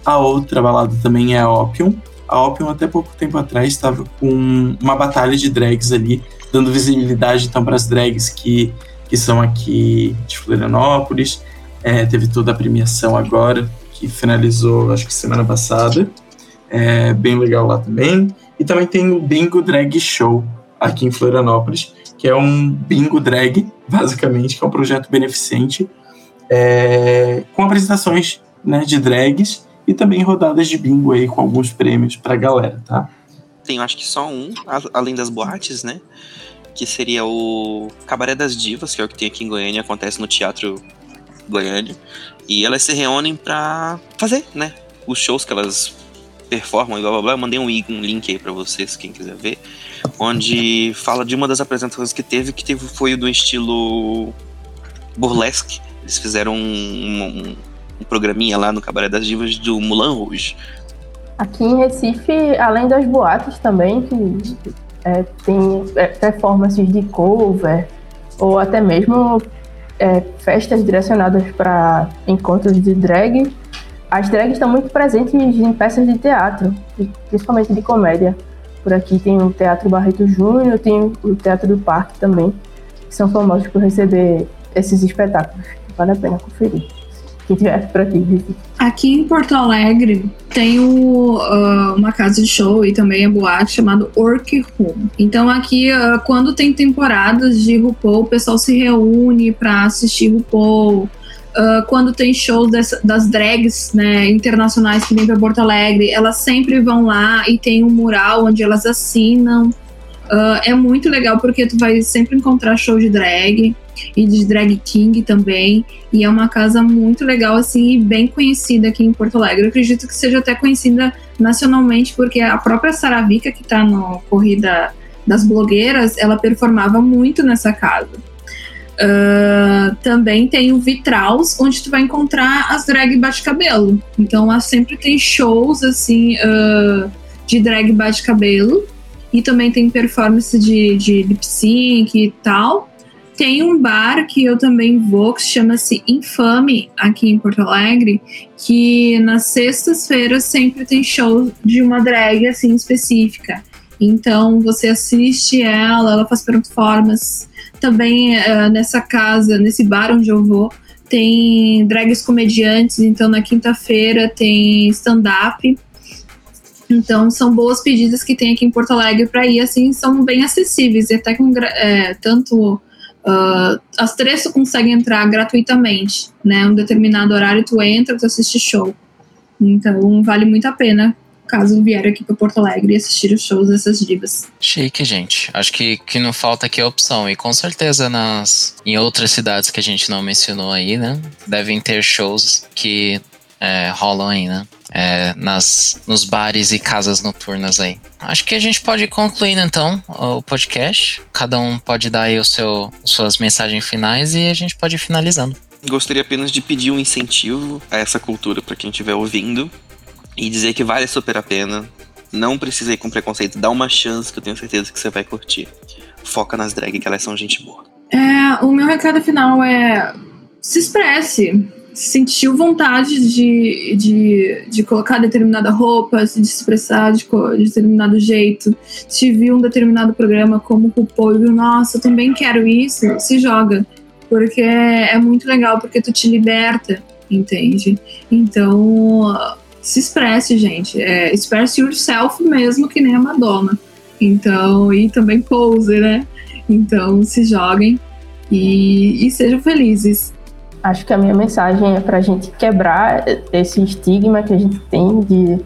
A outra balada também é a Opium. A Opium, até pouco tempo atrás, estava com uma batalha de drags ali, dando visibilidade então para as drags que, que são aqui de Florianópolis. É, teve toda a premiação agora, que finalizou, acho que semana passada. É bem legal lá também. E também tem o Bingo Drag Show aqui em Florianópolis, que é um bingo drag, basicamente, que é um projeto beneficente é, com apresentações né, de drags e também rodadas de bingo aí com alguns prêmios pra galera, tá? Tem, acho que só um, além das boates, né? Que seria o Cabaré das Divas, que é o que tem aqui em Goiânia, acontece no Teatro Goiânia. E elas se reúnem pra fazer, né? Os shows que elas performam e blá blá blá. Eu mandei um, um link aí pra vocês, quem quiser ver. Onde fala de uma das apresentações que teve, que teve, foi do estilo burlesque. Eles fizeram um, um, um programinha lá no Cabaré das Divas do Mulan Rouge. Aqui em Recife, além das boates também, que é, tem é, performances de cover, ou até mesmo é, festas direcionadas para encontros de drag, as drags estão muito presentes em peças de teatro, principalmente de comédia. Por aqui tem o Teatro Barreto Júnior, tem o Teatro do Parque também, que são famosos por receber esses espetáculos. Vale a pena conferir. Quem tiver por aqui. Aqui em Porto Alegre tem o, uh, uma casa de show e também a boate chamado Orc Room. Então aqui, uh, quando tem temporadas de RuPaul, o pessoal se reúne para assistir RuPaul. Uh, quando tem shows das, das drags né, internacionais que vêm para Porto Alegre, elas sempre vão lá e tem um mural onde elas assinam. Uh, é muito legal porque tu vai sempre encontrar show de drag e de drag king também. E é uma casa muito legal, assim, e bem conhecida aqui em Porto Alegre. Eu acredito que seja até conhecida nacionalmente, porque a própria Saravica, que está no Corrida das Blogueiras, ela performava muito nessa casa. Uh, também tem o Vitraus, onde tu vai encontrar as drag bate-cabelo. Então lá sempre tem shows assim uh, de drag bate-cabelo. E também tem performance de, de lip sync e tal. Tem um bar que eu também vou, que chama-se Infame, aqui em Porto Alegre, que nas sextas-feiras sempre tem show de uma drag assim específica. Então você assiste ela, ela faz performance também uh, nessa casa, nesse bar onde eu vou, tem drags comediantes, então na quinta-feira tem stand-up. Então são boas pedidas que tem aqui em Porto Alegre para ir, assim, são bem acessíveis, e até com é, tanto uh, as três tu consegue entrar gratuitamente, né? Um determinado horário tu entra, tu assiste show. Então vale muito a pena caso vier aqui para Porto Alegre e assistir os shows dessas divas. Chique, gente. Acho que que não falta aqui a opção. E com certeza nas em outras cidades que a gente não mencionou aí, né? Devem ter shows que é, rolam aí, né? É, nas, nos bares e casas noturnas aí. Acho que a gente pode ir concluindo então o podcast. Cada um pode dar aí o seu, suas mensagens finais e a gente pode ir finalizando. Gostaria apenas de pedir um incentivo a essa cultura para quem estiver ouvindo e dizer que vale super a pena. Não precisa ir com preconceito, dá uma chance que eu tenho certeza que você vai curtir. Foca nas drag, que elas são gente boa. É, o meu recado final é se expresse. Sentiu vontade de, de, de colocar determinada roupa, de se expressar de, de determinado jeito, se viu um determinado programa como RuPaul e viu, nossa, eu também quero isso, se joga. Porque é muito legal, porque tu te liberta, entende? Então, se expresse, gente. É, expresse yourself mesmo, que nem a Madonna. Então, e também pose, né? Então, se joguem e, e sejam felizes. Acho que a minha mensagem é para a gente quebrar esse estigma que a gente tem de,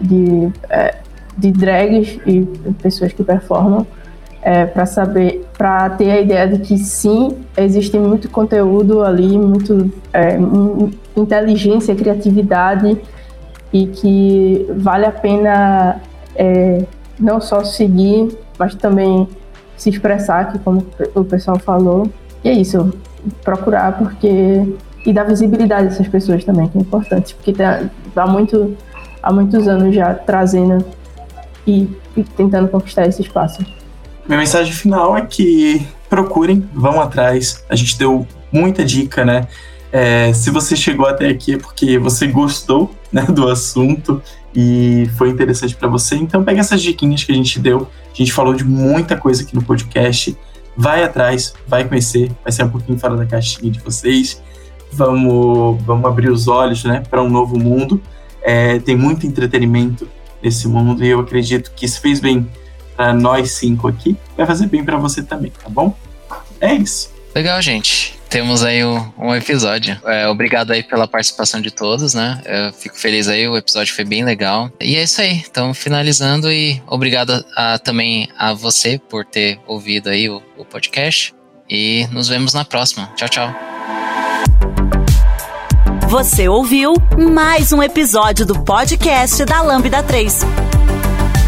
de, é, de drags e pessoas que performam, é, para saber, para ter a ideia de que sim, existe muito conteúdo ali, muito é, inteligência, criatividade e que vale a pena é, não só seguir, mas também se expressar, aqui como o pessoal falou. E é isso, procurar, porque. E dar visibilidade a essas pessoas também, que é importante, porque tá, há, muito, há muitos anos já trazendo e, e tentando conquistar esse espaço. Minha mensagem final é que procurem, vão atrás. A gente deu muita dica, né? É, se você chegou até aqui é porque você gostou né, do assunto e foi interessante para você. Então pega essas diquinhas que a gente deu. A gente falou de muita coisa aqui no podcast. Vai atrás, vai conhecer, vai ser um pouquinho fora da caixinha de vocês. Vamos, vamos abrir os olhos né, para um novo mundo. É, tem muito entretenimento nesse mundo e eu acredito que isso fez bem para nós cinco aqui, vai fazer bem para você também, tá bom? É isso. Legal, gente. Temos aí um, um episódio. É, obrigado aí pela participação de todos, né? Eu fico feliz aí, o episódio foi bem legal. E é isso aí, estamos finalizando e obrigado a, também a você por ter ouvido aí o, o podcast. E nos vemos na próxima. Tchau, tchau. Você ouviu mais um episódio do podcast da Lambda 3.